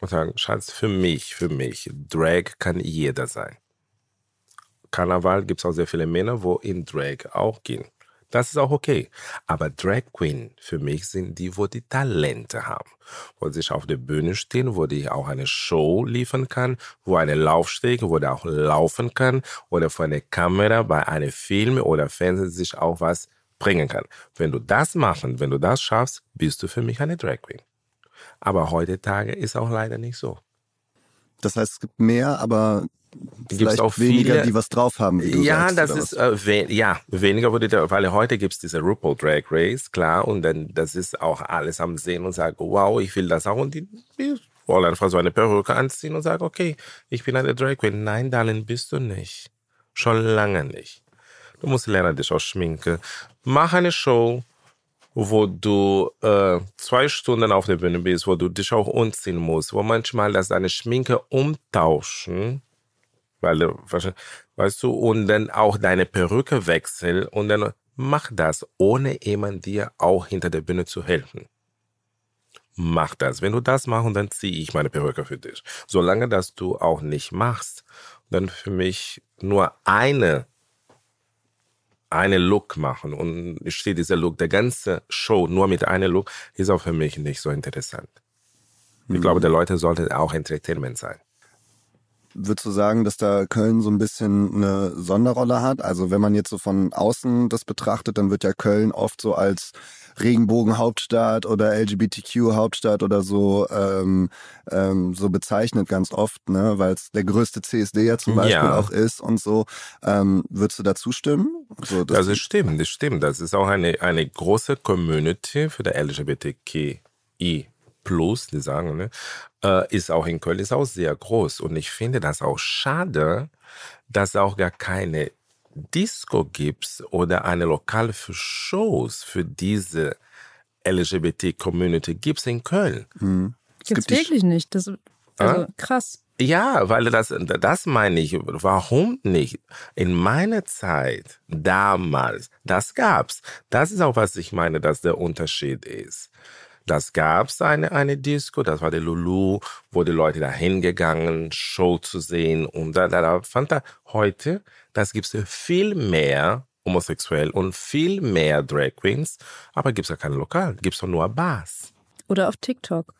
Und sagen, Schatz, für mich, für mich, Drag kann jeder sein. Karneval gibt es auch sehr viele Männer, wo in Drag auch gehen. Das ist auch okay. Aber Drag Queen für mich sind die, wo die Talente haben. Wo sich auf der Bühne stehen, wo die auch eine Show liefern kann, wo eine Laufstege, wo der auch laufen kann oder vor einer Kamera bei einem Film oder Fernsehen sich auch was bringen kann. Wenn du das machen, wenn du das schaffst, bist du für mich eine Drag Queen. Aber heutzutage ist auch leider nicht so. Das heißt, es gibt mehr, aber vielleicht auch weniger, viele, die was drauf haben. Ja, sagst, das ist äh, we ja weniger würde der, weil heute gibt es diese RuPaul Drag Race, klar, und dann das ist auch alles am Sehen und sagen, wow, ich will das auch und die, die wollen einfach so eine Perücke anziehen und sagen, okay, ich bin eine Drag Queen. Nein, Darling, bist du nicht. Schon lange nicht. Du musst lernen, dich auch schminken. Mach eine Show, wo du äh, zwei Stunden auf der Bühne bist, wo du dich auch umziehen musst, wo manchmal das deine Schminke umtauschen, weil du, weißt du, und dann auch deine Perücke wechseln und dann mach das, ohne jemand dir auch hinter der Bühne zu helfen. Mach das. Wenn du das machst, dann ziehe ich meine Perücke für dich. Solange das du auch nicht machst, dann für mich nur eine eine Look machen und ich stehe dieser Look, der ganze Show nur mit einem Look, ist auch für mich nicht so interessant. Ich mhm. glaube, der Leute sollte auch Entertainment sein. Würdest du sagen, dass da Köln so ein bisschen eine Sonderrolle hat? Also wenn man jetzt so von außen das betrachtet, dann wird ja Köln oft so als Regenbogenhauptstadt oder LGBTQ-Hauptstadt oder so ähm, ähm, so bezeichnet ganz oft, ne, weil es der größte CSD ja zum Beispiel ja. auch ist und so. Ähm, würdest du da zustimmen? So, das also stimmt, das stimmt. Das ist auch eine, eine große Community für der LGBTQI Plus, die sagen, ne, äh, ist auch in Köln, ist auch sehr groß. Und ich finde das auch schade, dass auch gar keine Disco gibt oder eine Lokale für Shows für diese LGBT-Community gibt es in Köln. Gibt es wirklich nicht. Das, also ah? krass. Ja, weil das, das meine ich. Warum nicht? In meiner Zeit, damals, das gab's. Das ist auch, was ich meine, dass der Unterschied ist. Das gab's eine, eine Disco, das war der Lulu, wo die Leute da hingegangen, Show zu sehen und da, da, da fand er heute, das gibt's viel mehr homosexuell und viel mehr Drag Queens, aber gibt's ja keine Lokal, gibt's doch nur Bars. Oder auf TikTok.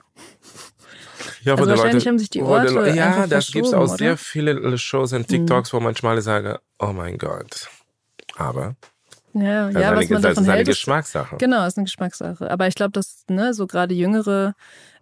Ja, also wahrscheinlich Leute, haben sich die Orte Leute, Ja, das gibt es auch oder? sehr viele Shows und TikToks, mhm. wo manchmal sagen, oh mein Gott. Aber ja, das ja, was eine, man das ist eine Geschmackssache. Genau, ist eine Geschmackssache. Aber ich glaube, dass ne, so gerade jüngere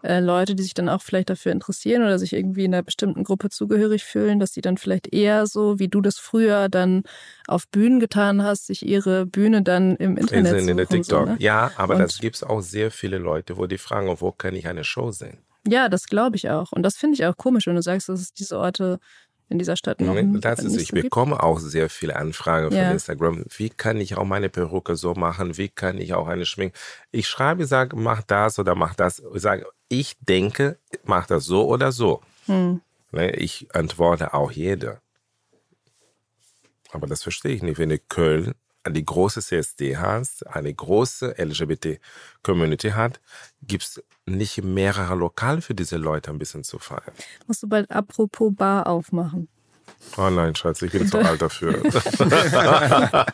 äh, Leute, die sich dann auch vielleicht dafür interessieren oder sich irgendwie in einer bestimmten Gruppe zugehörig fühlen, dass sie dann vielleicht eher so, wie du das früher dann auf Bühnen getan hast, sich ihre Bühne dann im Internet suchen. In der TikTok. So, ne? Ja, aber Und, das gibt es auch sehr viele Leute, wo die fragen, wo kann ich eine Show sehen? Ja, das glaube ich auch. Und das finde ich auch komisch, wenn du sagst, dass es diese Orte in dieser Stadt noch. Das ist, ich so bekomme gibt. auch sehr viele Anfragen von ja. Instagram. Wie kann ich auch meine Perücke so machen? Wie kann ich auch eine Schminke? Ich schreibe, sage, mach das oder mach das. Ich sage, ich denke, mach das so oder so. Hm. Ne, ich antworte auch jeder. Aber das verstehe ich nicht. Wenn du Köln die große CSD hast, eine große LGBT-Community hat, gibt es nicht mehrere Lokale für diese Leute ein bisschen zu feiern. Musst du bald apropos Bar aufmachen. Oh nein, Schatz, ich bin zu alt dafür. <laughs>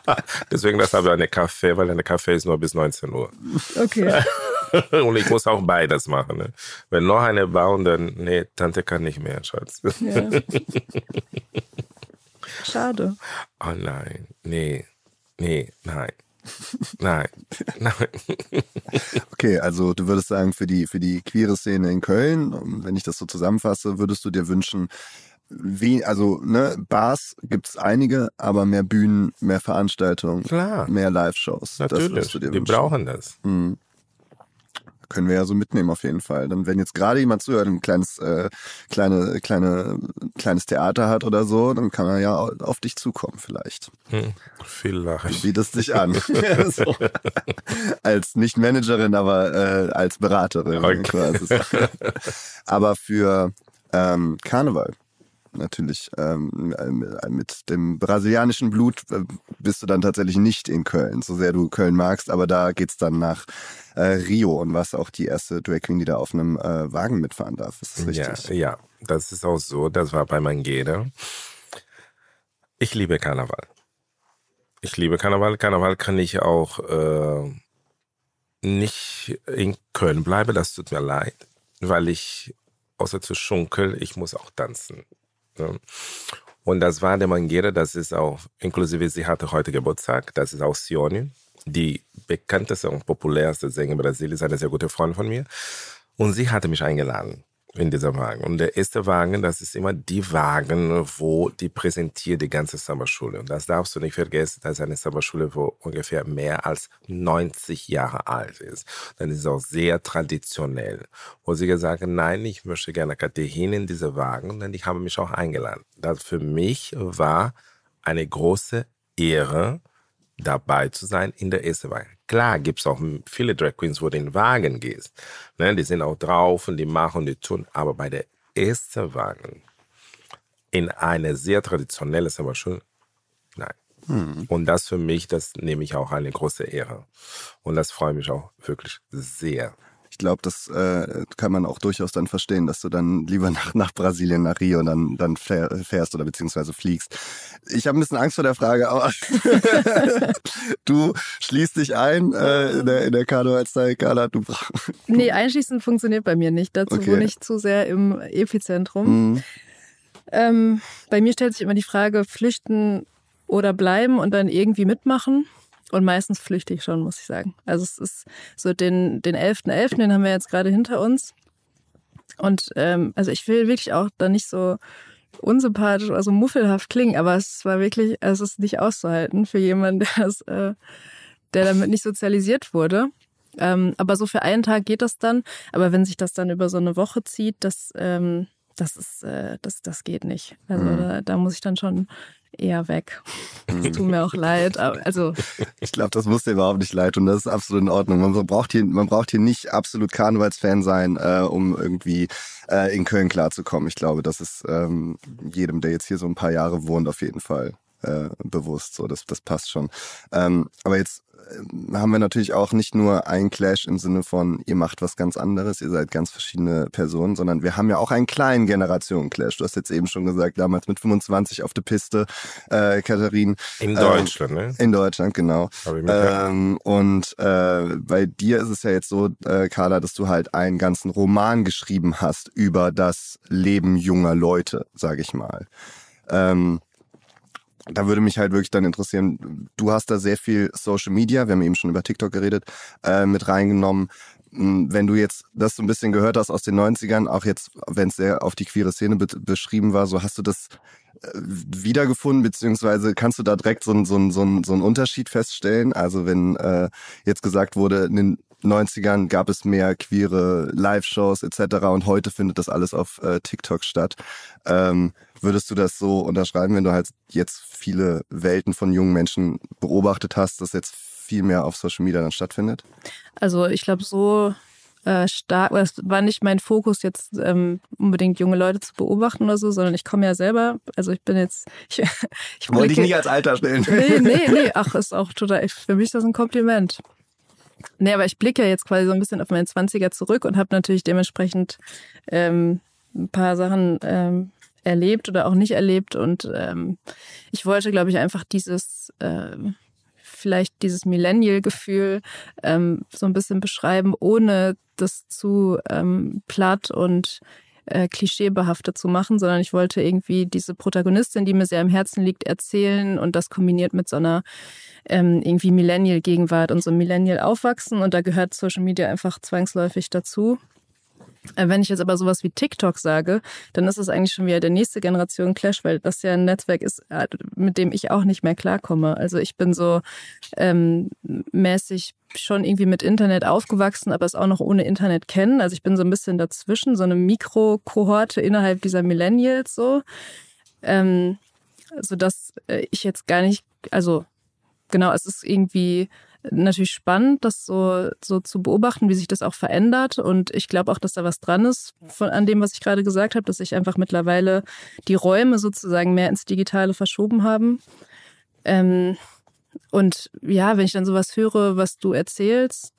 Deswegen das habe ich eine Kaffee, weil eine Kaffee ist nur bis 19 Uhr. Okay. <laughs> und ich muss auch beides machen. Ne? Wenn noch eine bauen, dann, nee, Tante kann nicht mehr, Schatz. Ja. <laughs> Schade. Oh nein, nee. Nee, nein. Nein, <laughs> nein. Okay, also du würdest sagen, für die, für die queere Szene in Köln, wenn ich das so zusammenfasse, würdest du dir wünschen, wie, also ne, Bars gibt es einige, aber mehr Bühnen, mehr Veranstaltungen, Klar. mehr Live-Shows. Natürlich, das wir brauchen das. Mhm. Können wir ja so mitnehmen auf jeden Fall. Dann, wenn jetzt gerade jemand zuhört, ein kleines, äh, kleine, kleine, kleines Theater hat oder so, dann kann er ja auf dich zukommen vielleicht. Hm, vielleicht. Du bietest dich an. <laughs> so. Als nicht Managerin, aber äh, als Beraterin. Okay. aber für ähm, Karneval natürlich ähm, äh, mit dem brasilianischen Blut äh, bist du dann tatsächlich nicht in Köln, so sehr du Köln magst, aber da geht's dann nach äh, Rio und was auch die erste Drag Queen, die da auf einem äh, Wagen mitfahren darf. Ist das richtig? Ja, ja, das ist auch so. Das war bei Mangede. Ich liebe Karneval. Ich liebe Karneval. Karneval kann ich auch äh, nicht in Köln bleiben. Das tut mir leid, weil ich außer zu schunkeln, ich muss auch tanzen. Und das war der Mangere, das ist auch, inklusive sie hatte heute Geburtstag, das ist auch Sione, die bekannteste und populärste Sängerin Brasiliens, eine sehr gute Freundin von mir. Und sie hatte mich eingeladen. In dieser Wagen. Und der erste Wagen, das ist immer die Wagen, wo die präsentiert die ganze Sommerschule. Und das darfst du nicht vergessen, das ist eine Sommerschule, wo ungefähr mehr als 90 Jahre alt ist. Dann ist es auch sehr traditionell. Wo sie gesagt haben, nein, ich möchte gerne hin in diese Wagen. Dann ich habe mich auch eingeladen. Das für mich war eine große Ehre, dabei zu sein in der ersten Wagen. Klar gibt es auch viele Drag Queens, wo du in den Wagen gehst. Ne, die sind auch drauf und die machen und die tun. Aber bei der ersten Wagen in eine sehr traditionelle Sommerschule, nein. Hm. Und das für mich, das nehme ich auch eine große Ehre. Und das freut mich auch wirklich sehr ich glaube, das äh, kann man auch durchaus dann verstehen, dass du dann lieber <laughs> nach, nach Brasilien, nach Rio dann, dann fährst oder beziehungsweise fliegst. Ich habe ein bisschen Angst vor der Frage, aber <laughs> du schließt dich ein äh, in der, in der Kano als Carla. Du <laughs> nee, einschließen funktioniert bei mir nicht. Dazu okay. wohne ich zu sehr im Epizentrum. Mhm. Ähm, bei mir stellt sich immer die Frage, flüchten oder bleiben und dann irgendwie mitmachen. Und meistens flüchte ich schon, muss ich sagen. Also es ist so den, den 11.11., .11., den haben wir jetzt gerade hinter uns. Und ähm, also ich will wirklich auch da nicht so unsympathisch oder so muffelhaft klingen, aber es war wirklich, es ist nicht auszuhalten für jemanden, <laughs> der, das, äh, der damit nicht sozialisiert wurde. Ähm, aber so für einen Tag geht das dann. Aber wenn sich das dann über so eine Woche zieht, das, ähm, das ist, äh, das, das geht nicht. Also mhm. da, da muss ich dann schon eher weg. Es tut mir auch leid. Also ich glaube, das muss dir überhaupt nicht leid und das ist absolut in Ordnung. Man braucht hier, man braucht hier nicht absolut Karnevalsfan sein, äh, um irgendwie äh, in Köln klarzukommen. Ich glaube, das ist ähm, jedem, der jetzt hier so ein paar Jahre wohnt, auf jeden Fall äh, bewusst. So, das, das passt schon. Ähm, aber jetzt äh, haben wir natürlich auch nicht nur einen Clash im Sinne von, ihr macht was ganz anderes, ihr seid ganz verschiedene Personen, sondern wir haben ja auch einen kleinen Generationen-Clash. Du hast jetzt eben schon gesagt, damals mit 25 auf der Piste, äh, Katharin. In ähm, Deutschland, ähm, ne? In Deutschland, genau. Ähm, und äh, bei dir ist es ja jetzt so, äh, Carla, dass du halt einen ganzen Roman geschrieben hast über das Leben junger Leute, sage ich mal. Ähm, da würde mich halt wirklich dann interessieren, du hast da sehr viel Social Media, wir haben eben schon über TikTok geredet, äh, mit reingenommen. Hm, wenn du jetzt das so ein bisschen gehört hast aus den 90ern, auch jetzt, wenn es sehr auf die queere Szene be beschrieben war, so hast du das äh, wiedergefunden, beziehungsweise kannst du da direkt so, ein, so, ein, so, ein, so einen Unterschied feststellen? Also wenn äh, jetzt gesagt wurde, 90ern gab es mehr queere Live-Shows etc. und heute findet das alles auf äh, TikTok statt. Ähm, würdest du das so unterschreiben, wenn du halt jetzt viele Welten von jungen Menschen beobachtet hast, dass jetzt viel mehr auf Social Media dann stattfindet? Also ich glaube, so äh, stark, es war nicht mein Fokus, jetzt ähm, unbedingt junge Leute zu beobachten oder so, sondern ich komme ja selber, also ich bin jetzt. <laughs> Ich, ich wollte dich nicht als Alter stellen. Nee, nee, nee, <laughs> ach, ist auch total, für mich ist das ein Kompliment. Nee, aber ich blicke ja jetzt quasi so ein bisschen auf meine 20er zurück und habe natürlich dementsprechend ähm, ein paar Sachen ähm, erlebt oder auch nicht erlebt. Und ähm, ich wollte, glaube ich, einfach dieses, äh, vielleicht dieses Millennial-Gefühl ähm, so ein bisschen beschreiben, ohne das zu ähm, platt und äh, klischeebehaftet zu machen, sondern ich wollte irgendwie diese Protagonistin, die mir sehr am Herzen liegt, erzählen und das kombiniert mit so einer ähm, irgendwie Millennial-Gegenwart und so Millennial-Aufwachsen und da gehört Social Media einfach zwangsläufig dazu. Äh, wenn ich jetzt aber sowas wie TikTok sage, dann ist es eigentlich schon wieder der nächste Generation Clash, weil das ja ein Netzwerk ist, äh, mit dem ich auch nicht mehr klarkomme. Also ich bin so ähm, mäßig schon irgendwie mit Internet aufgewachsen, aber es auch noch ohne Internet kennen. Also ich bin so ein bisschen dazwischen, so eine Mikrokohorte innerhalb dieser Millennials so. Ähm, so dass äh, ich jetzt gar nicht, also genau, es ist irgendwie natürlich spannend, das so, so zu beobachten, wie sich das auch verändert. Und ich glaube auch, dass da was dran ist von, an dem, was ich gerade gesagt habe, dass sich einfach mittlerweile die Räume sozusagen mehr ins Digitale verschoben haben. Ähm, und ja, wenn ich dann sowas höre, was du erzählst,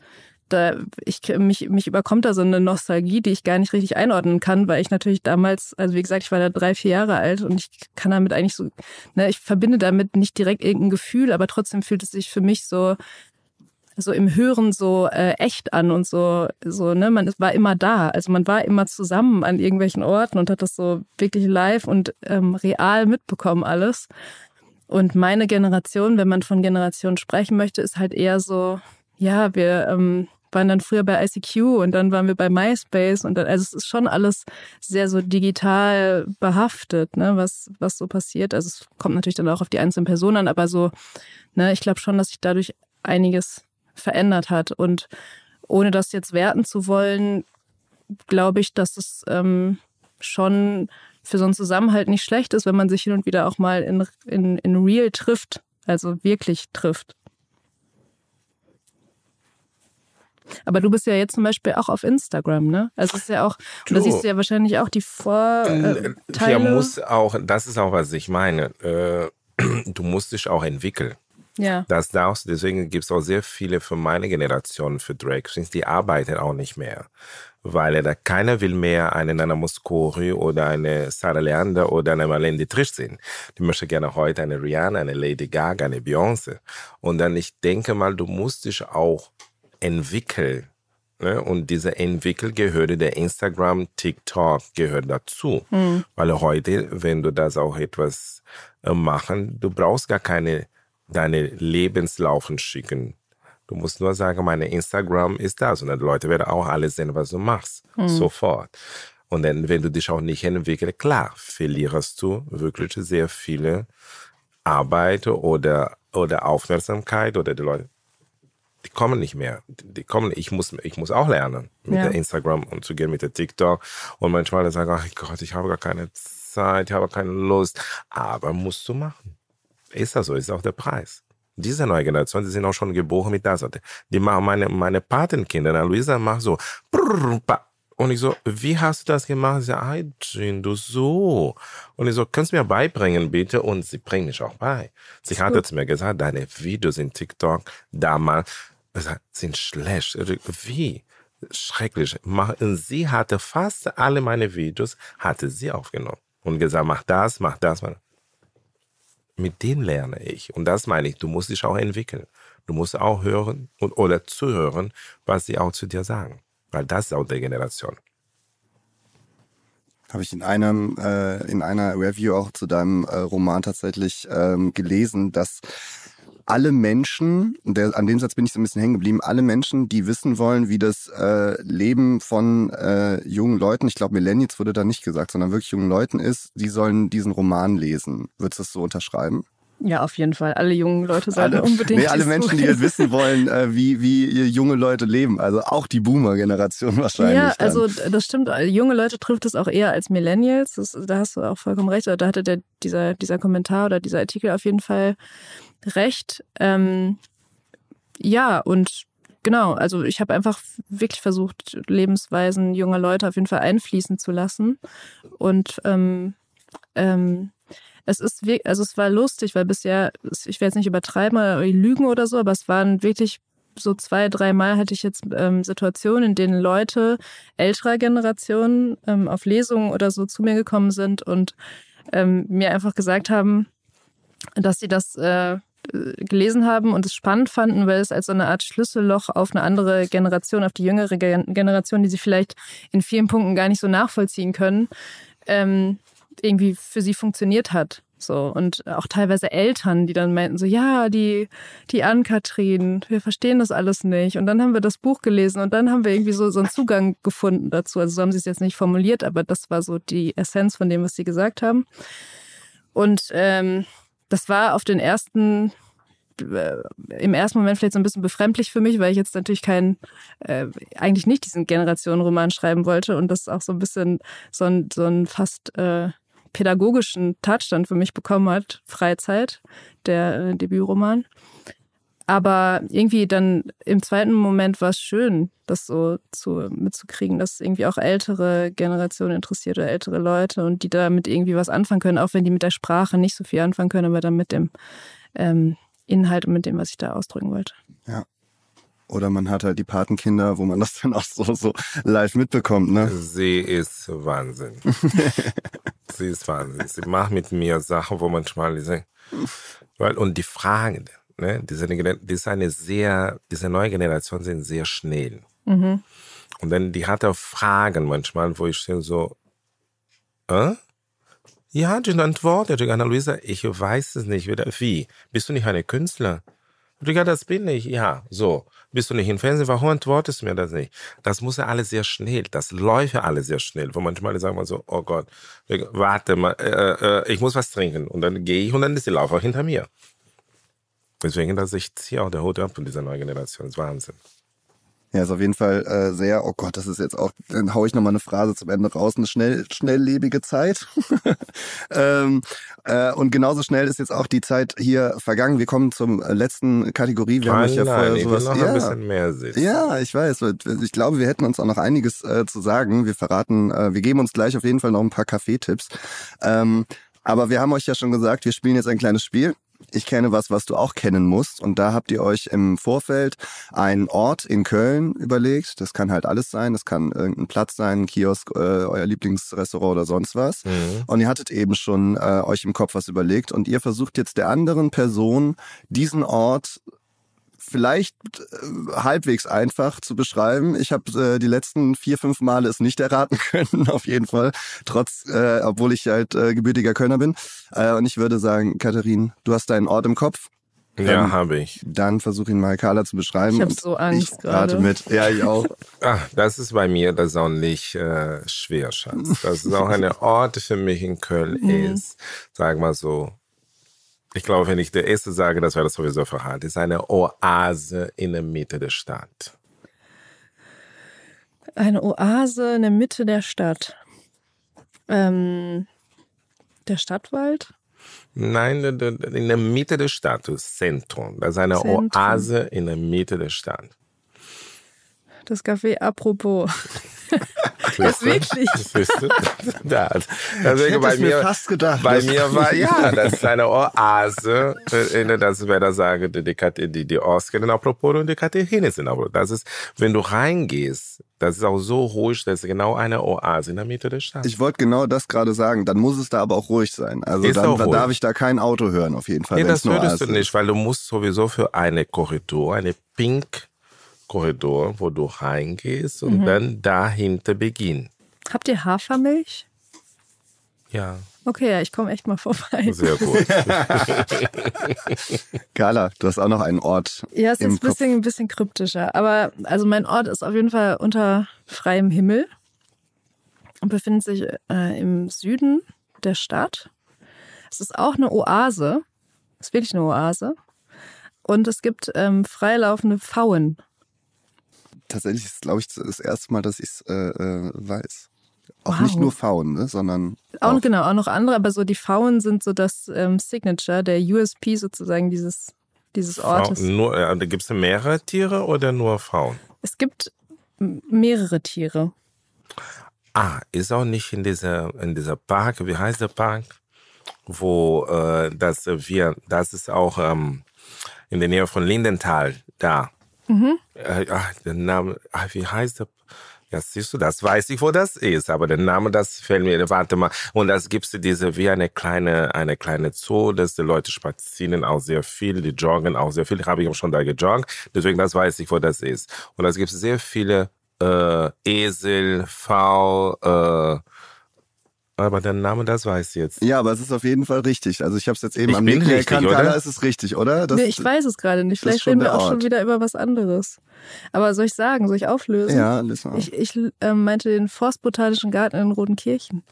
da ich mich mich überkommt da so eine Nostalgie, die ich gar nicht richtig einordnen kann, weil ich natürlich damals, also wie gesagt, ich war da drei vier Jahre alt und ich kann damit eigentlich so, ne, ich verbinde damit nicht direkt irgendein Gefühl, aber trotzdem fühlt es sich für mich so so im Hören so äh, echt an und so, so, ne, man war immer da. Also man war immer zusammen an irgendwelchen Orten und hat das so wirklich live und ähm, real mitbekommen alles. Und meine Generation, wenn man von Generation sprechen möchte, ist halt eher so, ja, wir, ähm, waren dann früher bei ICQ und dann waren wir bei MySpace und dann, also es ist schon alles sehr so digital behaftet, ne, was, was so passiert. Also es kommt natürlich dann auch auf die einzelnen Personen an, aber so, ne, ich glaube schon, dass sich dadurch einiges verändert hat. Und ohne das jetzt werten zu wollen, glaube ich, dass es ähm, schon für so einen Zusammenhalt nicht schlecht ist, wenn man sich hin und wieder auch mal in, in, in real trifft, also wirklich trifft. Aber du bist ja jetzt zum Beispiel auch auf Instagram, ne? Also es ist ja auch, du, da siehst du ja wahrscheinlich auch die Vorteile. Äh, ja, muss auch, das ist auch, was ich meine. Äh, <clears throat> du musst dich auch entwickeln. Ja. Das darfst du, deswegen gibt es auch sehr viele für meine Generation, für Drag Queens, die arbeiten auch nicht mehr. Weil da keiner will mehr eine Nana Muscuri oder eine Sarah Leander oder eine Marlene Dietrich sehen. Die möchte gerne heute eine Rihanna, eine Lady Gaga, eine Beyoncé. Und dann, ich denke mal, du musst dich auch entwickeln. Ne? Und diese Entwickel gehört der Instagram, TikTok gehört dazu. Mhm. Weil heute, wenn du das auch etwas äh, machen, du brauchst gar keine deine Lebenslaufen schicken. Du musst nur sagen, meine Instagram ist das. Und dann die Leute werden auch alles sehen, was du machst. Mhm. Sofort. Und dann, wenn du dich auch nicht entwickelst, klar, verlierst du wirklich sehr viele Arbeit oder, oder Aufmerksamkeit oder die Leute, die kommen nicht mehr. Die kommen, ich muss, ich muss auch lernen mit ja. der Instagram umzugehen, mit der TikTok. Und manchmal sagen, ach Gott, ich habe gar keine Zeit, ich habe keine Lust. Aber musst du machen. Ist das so? Ist auch der Preis. Diese neue Generation, die sind auch schon geboren mit das. Die machen meine, meine Patenkinder, Luisa macht so. Und ich so, wie hast du das gemacht? Sie sagt, du so. Und ich so, kannst du mir beibringen, bitte? Und sie bringt mich auch bei. Sie hat zu mir gesagt, deine Videos in TikTok damals sind schlecht. Wie? Schrecklich. Sie hatte fast alle meine Videos, hatte sie aufgenommen. Und gesagt, mach das, mach das, mach das mit dem lerne ich. Und das meine ich, du musst dich auch entwickeln. Du musst auch hören und, oder zuhören, was sie auch zu dir sagen. Weil das ist auch der Generation. Habe ich in einem äh, in einer Review auch zu deinem äh, Roman tatsächlich ähm, gelesen, dass alle Menschen, der, an dem Satz bin ich so ein bisschen hängen geblieben, alle Menschen, die wissen wollen, wie das äh, Leben von äh, jungen Leuten, ich glaube Millennials wurde da nicht gesagt, sondern wirklich jungen Leuten ist, die sollen diesen Roman lesen. Würdest du das so unterschreiben? Ja, auf jeden Fall. Alle jungen Leute sollten alle, unbedingt. Nee, alle Menschen, die halt wissen wollen, äh, wie, wie junge Leute leben. Also auch die Boomer-Generation wahrscheinlich. Ja, dann. also das stimmt. Junge Leute trifft es auch eher als Millennials. Das, da hast du auch vollkommen recht. Da hatte der, dieser, dieser Kommentar oder dieser Artikel auf jeden Fall recht. Ähm, ja, und genau, also ich habe einfach wirklich versucht, Lebensweisen junger Leute auf jeden Fall einfließen zu lassen. Und ähm, ähm, es ist also es war lustig, weil bisher, ich will jetzt nicht übertreiben oder lügen oder so, aber es waren wirklich so zwei, dreimal hatte ich jetzt ähm, Situationen, in denen Leute älterer Generationen ähm, auf Lesungen oder so zu mir gekommen sind und ähm, mir einfach gesagt haben, dass sie das äh, gelesen haben und es spannend fanden, weil es als so eine Art Schlüsselloch auf eine andere Generation, auf die jüngere Generation, die sie vielleicht in vielen Punkten gar nicht so nachvollziehen können, ähm, irgendwie für sie funktioniert hat. So, und auch teilweise Eltern, die dann meinten so, ja, die, die Ann-Kathrin, wir verstehen das alles nicht. Und dann haben wir das Buch gelesen und dann haben wir irgendwie so, so einen Zugang gefunden dazu. Also so haben sie es jetzt nicht formuliert, aber das war so die Essenz von dem, was sie gesagt haben. Und ähm, das war auf den ersten äh, im ersten Moment vielleicht so ein bisschen befremdlich für mich, weil ich jetzt natürlich keinen, äh, eigentlich nicht diesen Generationenroman schreiben wollte und das auch so ein bisschen so ein, so ein fast äh, pädagogischen Touch dann für mich bekommen hat, Freizeit, der äh, Debütroman. Aber irgendwie dann im zweiten Moment war es schön, das so zu, mitzukriegen, dass irgendwie auch ältere Generationen interessiert oder ältere Leute und die damit irgendwie was anfangen können, auch wenn die mit der Sprache nicht so viel anfangen können, aber dann mit dem ähm, Inhalt und mit dem, was ich da ausdrücken wollte. Ja. Oder man hat halt die Patenkinder, wo man das dann auch so, so live mitbekommt, ne? Sie ist Wahnsinn. <laughs> Sie ist Wahnsinn. Sie macht mit mir Sachen, wo manchmal diese, weil, und die Fragen, ne, diese, diese eine sehr, diese neue Generation sind sehr schnell. Mhm. Und dann, die hat auch Fragen manchmal, wo ich so, äh? Ja, die antwortet, Anna-Luisa, ich weiß es nicht. Wie? Bist du nicht eine Künstler? Ja, das bin ich, ja. So. Bist du nicht im Fernsehen? Warum antwortest du mir das nicht? Das muss ja alles sehr schnell. Das läuft ja alles sehr schnell. Wo manchmal sagen wir so, oh Gott, warte mal, äh, äh, ich muss was trinken. Und dann gehe ich und dann ist die Laufer hinter mir. Deswegen, dass ich ziehe auch der Hut ab von dieser neuen Generation. Das ist Wahnsinn. Ja, ist auf jeden Fall äh, sehr, oh Gott, das ist jetzt auch, dann haue ich nochmal eine Phrase zum Ende raus, eine schnell, schnelllebige Zeit. <laughs> ähm, äh, und genauso schnell ist jetzt auch die Zeit hier vergangen. Wir kommen zum letzten Kategorie. Wir nein, haben euch ja vorher ich sowas. will noch ja, ein bisschen mehr sitzen. ja, ich weiß. Ich glaube, wir hätten uns auch noch einiges äh, zu sagen. Wir verraten, äh, wir geben uns gleich auf jeden Fall noch ein paar Kaffeetipps. Ähm, aber wir haben euch ja schon gesagt, wir spielen jetzt ein kleines Spiel ich kenne was, was du auch kennen musst. Und da habt ihr euch im Vorfeld einen Ort in Köln überlegt. Das kann halt alles sein. Das kann irgendein Platz sein, ein Kiosk, äh, euer Lieblingsrestaurant oder sonst was. Mhm. Und ihr hattet eben schon äh, euch im Kopf was überlegt. Und ihr versucht jetzt der anderen Person diesen Ort vielleicht äh, halbwegs einfach zu beschreiben. Ich habe äh, die letzten vier, fünf Male es nicht <laughs> erraten können, auf jeden Fall, trotz, äh, obwohl ich halt äh, gebürtiger Kölner bin. Äh, und ich würde sagen, Katharin, du hast deinen Ort im Kopf. Ja, ähm, habe ich. Dann versuche ihn mal Carla zu beschreiben. Ich habe so Angst gerade. mit. Ja, ich auch. Ach, <laughs> das ist bei mir das auch nicht äh, schwer, Schatz. Das ist auch eine Ort für mich in Köln <laughs> mhm. ist, sag mal so, ich glaube, wenn ich der Erste sage, das wäre das sowieso verraten. Es ist eine Oase in der Mitte der Stadt. Eine Oase in der Mitte der Stadt. Ähm, der Stadtwald? Nein, in der Mitte der Stadt, das Zentrum. Das ist eine Zentrum. Oase in der Mitte der Stadt. Das Café apropos. Das wirklich. <laughs> Da, deswegen bei mir, fast gedacht. Bei mir war, ja, das ist eine Oase, äh, das das sagen, die, die, die Oscar apropos und die Katharine sind apropos. Das ist, wenn du reingehst, das ist auch so ruhig, das ist genau eine Oase in der Mitte der Stadt. Ich wollte genau das gerade sagen. Dann muss es da aber auch ruhig sein. Also ist dann, dann darf ich da kein Auto hören, auf jeden Fall. Nee, das würdest du nicht, weil du musst sowieso für eine Korridor, eine Pink Korridor, wo du reingehst und mhm. dann dahinter beginnen. Habt ihr Hafermilch? Ja. Okay, ja, ich komme echt mal vorbei. Sehr gut. <laughs> <laughs> Carla, du hast auch noch einen Ort. Ja, es ist ein bisschen, ein bisschen kryptischer. Aber also mein Ort ist auf jeden Fall unter freiem Himmel und befindet sich äh, im Süden der Stadt. Es ist auch eine Oase. Es ist wirklich eine Oase. Und es gibt ähm, freilaufende Pfauen tatsächlich ist, glaube ich, das erste Mal, dass ich es äh, äh, weiß. Auch wow. nicht nur Faun, ne, sondern. Auch, auch, genau, auch noch andere, aber so die Faun sind so das ähm, Signature, der USP sozusagen dieses, dieses Ortes. Faun, nur, äh, gibt es mehrere Tiere oder nur Faun? Es gibt mehrere Tiere. Ah, ist auch nicht in dieser, in dieser Park, wie heißt der Park? Wo äh, das wir, das ist auch ähm, in der Nähe von Lindenthal da. Mhm. Äh, ach, der Name, ach, wie heißt der? Ja, siehst du, das weiß ich, wo das ist, aber der Name, das fällt mir, warte mal. Und das gibt's diese, wie eine kleine, eine kleine Zoo, dass die Leute spazieren auch sehr viel, die joggen auch sehr viel. Habe ich auch schon da gejoggt, deswegen das weiß ich, wo das ist. Und das gibt sehr viele äh, Esel, V, äh, aber der Name, das weiß ich jetzt. Ja, aber es ist auf jeden Fall richtig. Also ich habe es jetzt eben ich am Nicken erkannt. Carla, ist es richtig, oder? Das, nee, ich weiß es gerade nicht. Vielleicht reden wir auch Ort. schon wieder über was anderes. Aber soll ich sagen, soll ich auflösen? Ja, listen Ich, ich äh, meinte den Forstbotanischen Garten in Rodenkirchen.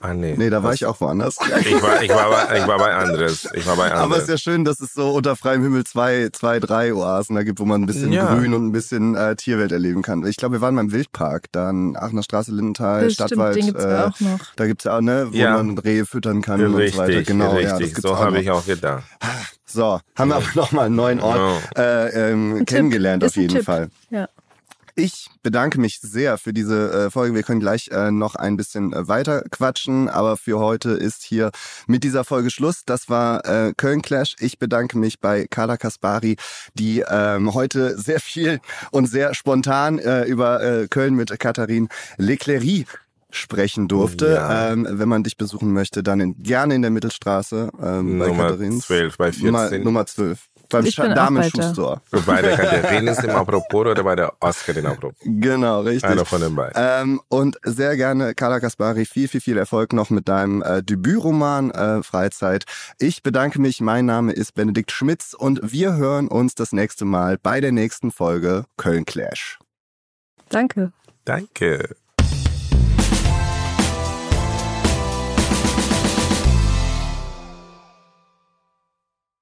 Ah, nee. Nee, da war ich auch woanders. Ich war, ich war, bei, ich war bei anderes. Ich war bei anderes. <laughs> Aber es ist ja schön, dass es so unter freiem Himmel zwei, zwei, drei Oasen da gibt, wo man ein bisschen ja. Grün und ein bisschen äh, Tierwelt erleben kann. Ich glaube, wir waren beim Wildpark, dann Aachener Straße, Lindenthal, das Stadtwald. Stimmt, den gibt's äh, auch noch. Da gibt's ja auch, ne, wo ja. man Rehe füttern kann richtig, und so weiter. Genau, richtig. ja, so habe ich auch gedacht. So, haben wir aber nochmal einen neuen Ort no. äh, ähm, kennengelernt Tipp. auf jeden Fall. Ja. Ich bedanke mich sehr für diese äh, Folge. Wir können gleich äh, noch ein bisschen äh, weiter quatschen, aber für heute ist hier mit dieser Folge Schluss. Das war Köln Clash. Ich bedanke mich bei Carla Kaspari, die ähm, heute sehr viel und sehr spontan über Köln mit Katharin Leclerc sprechen durfte. Ja. Ähm, wenn man dich besuchen möchte, dann in, gerne in der Mittelstraße ähm, bei Nummer Katharin. 12, bei 14. Nummer, Nummer 12. beim ich bin auch Damen-Schuhstore. Bei der Katharina im Apropos oder bei der Oscar in Apropos? Genau, richtig. Einer von den beiden. Ähm, und sehr gerne, Carla Kaspari, viel, viel, viel Erfolg noch mit deinem äh, Debütroman äh, Freizeit. Ich bedanke mich, mein Name ist Benedikt Schmitz und wir hören uns das nächste Mal bei der nächsten Folge Köln Clash. Danke. Danke.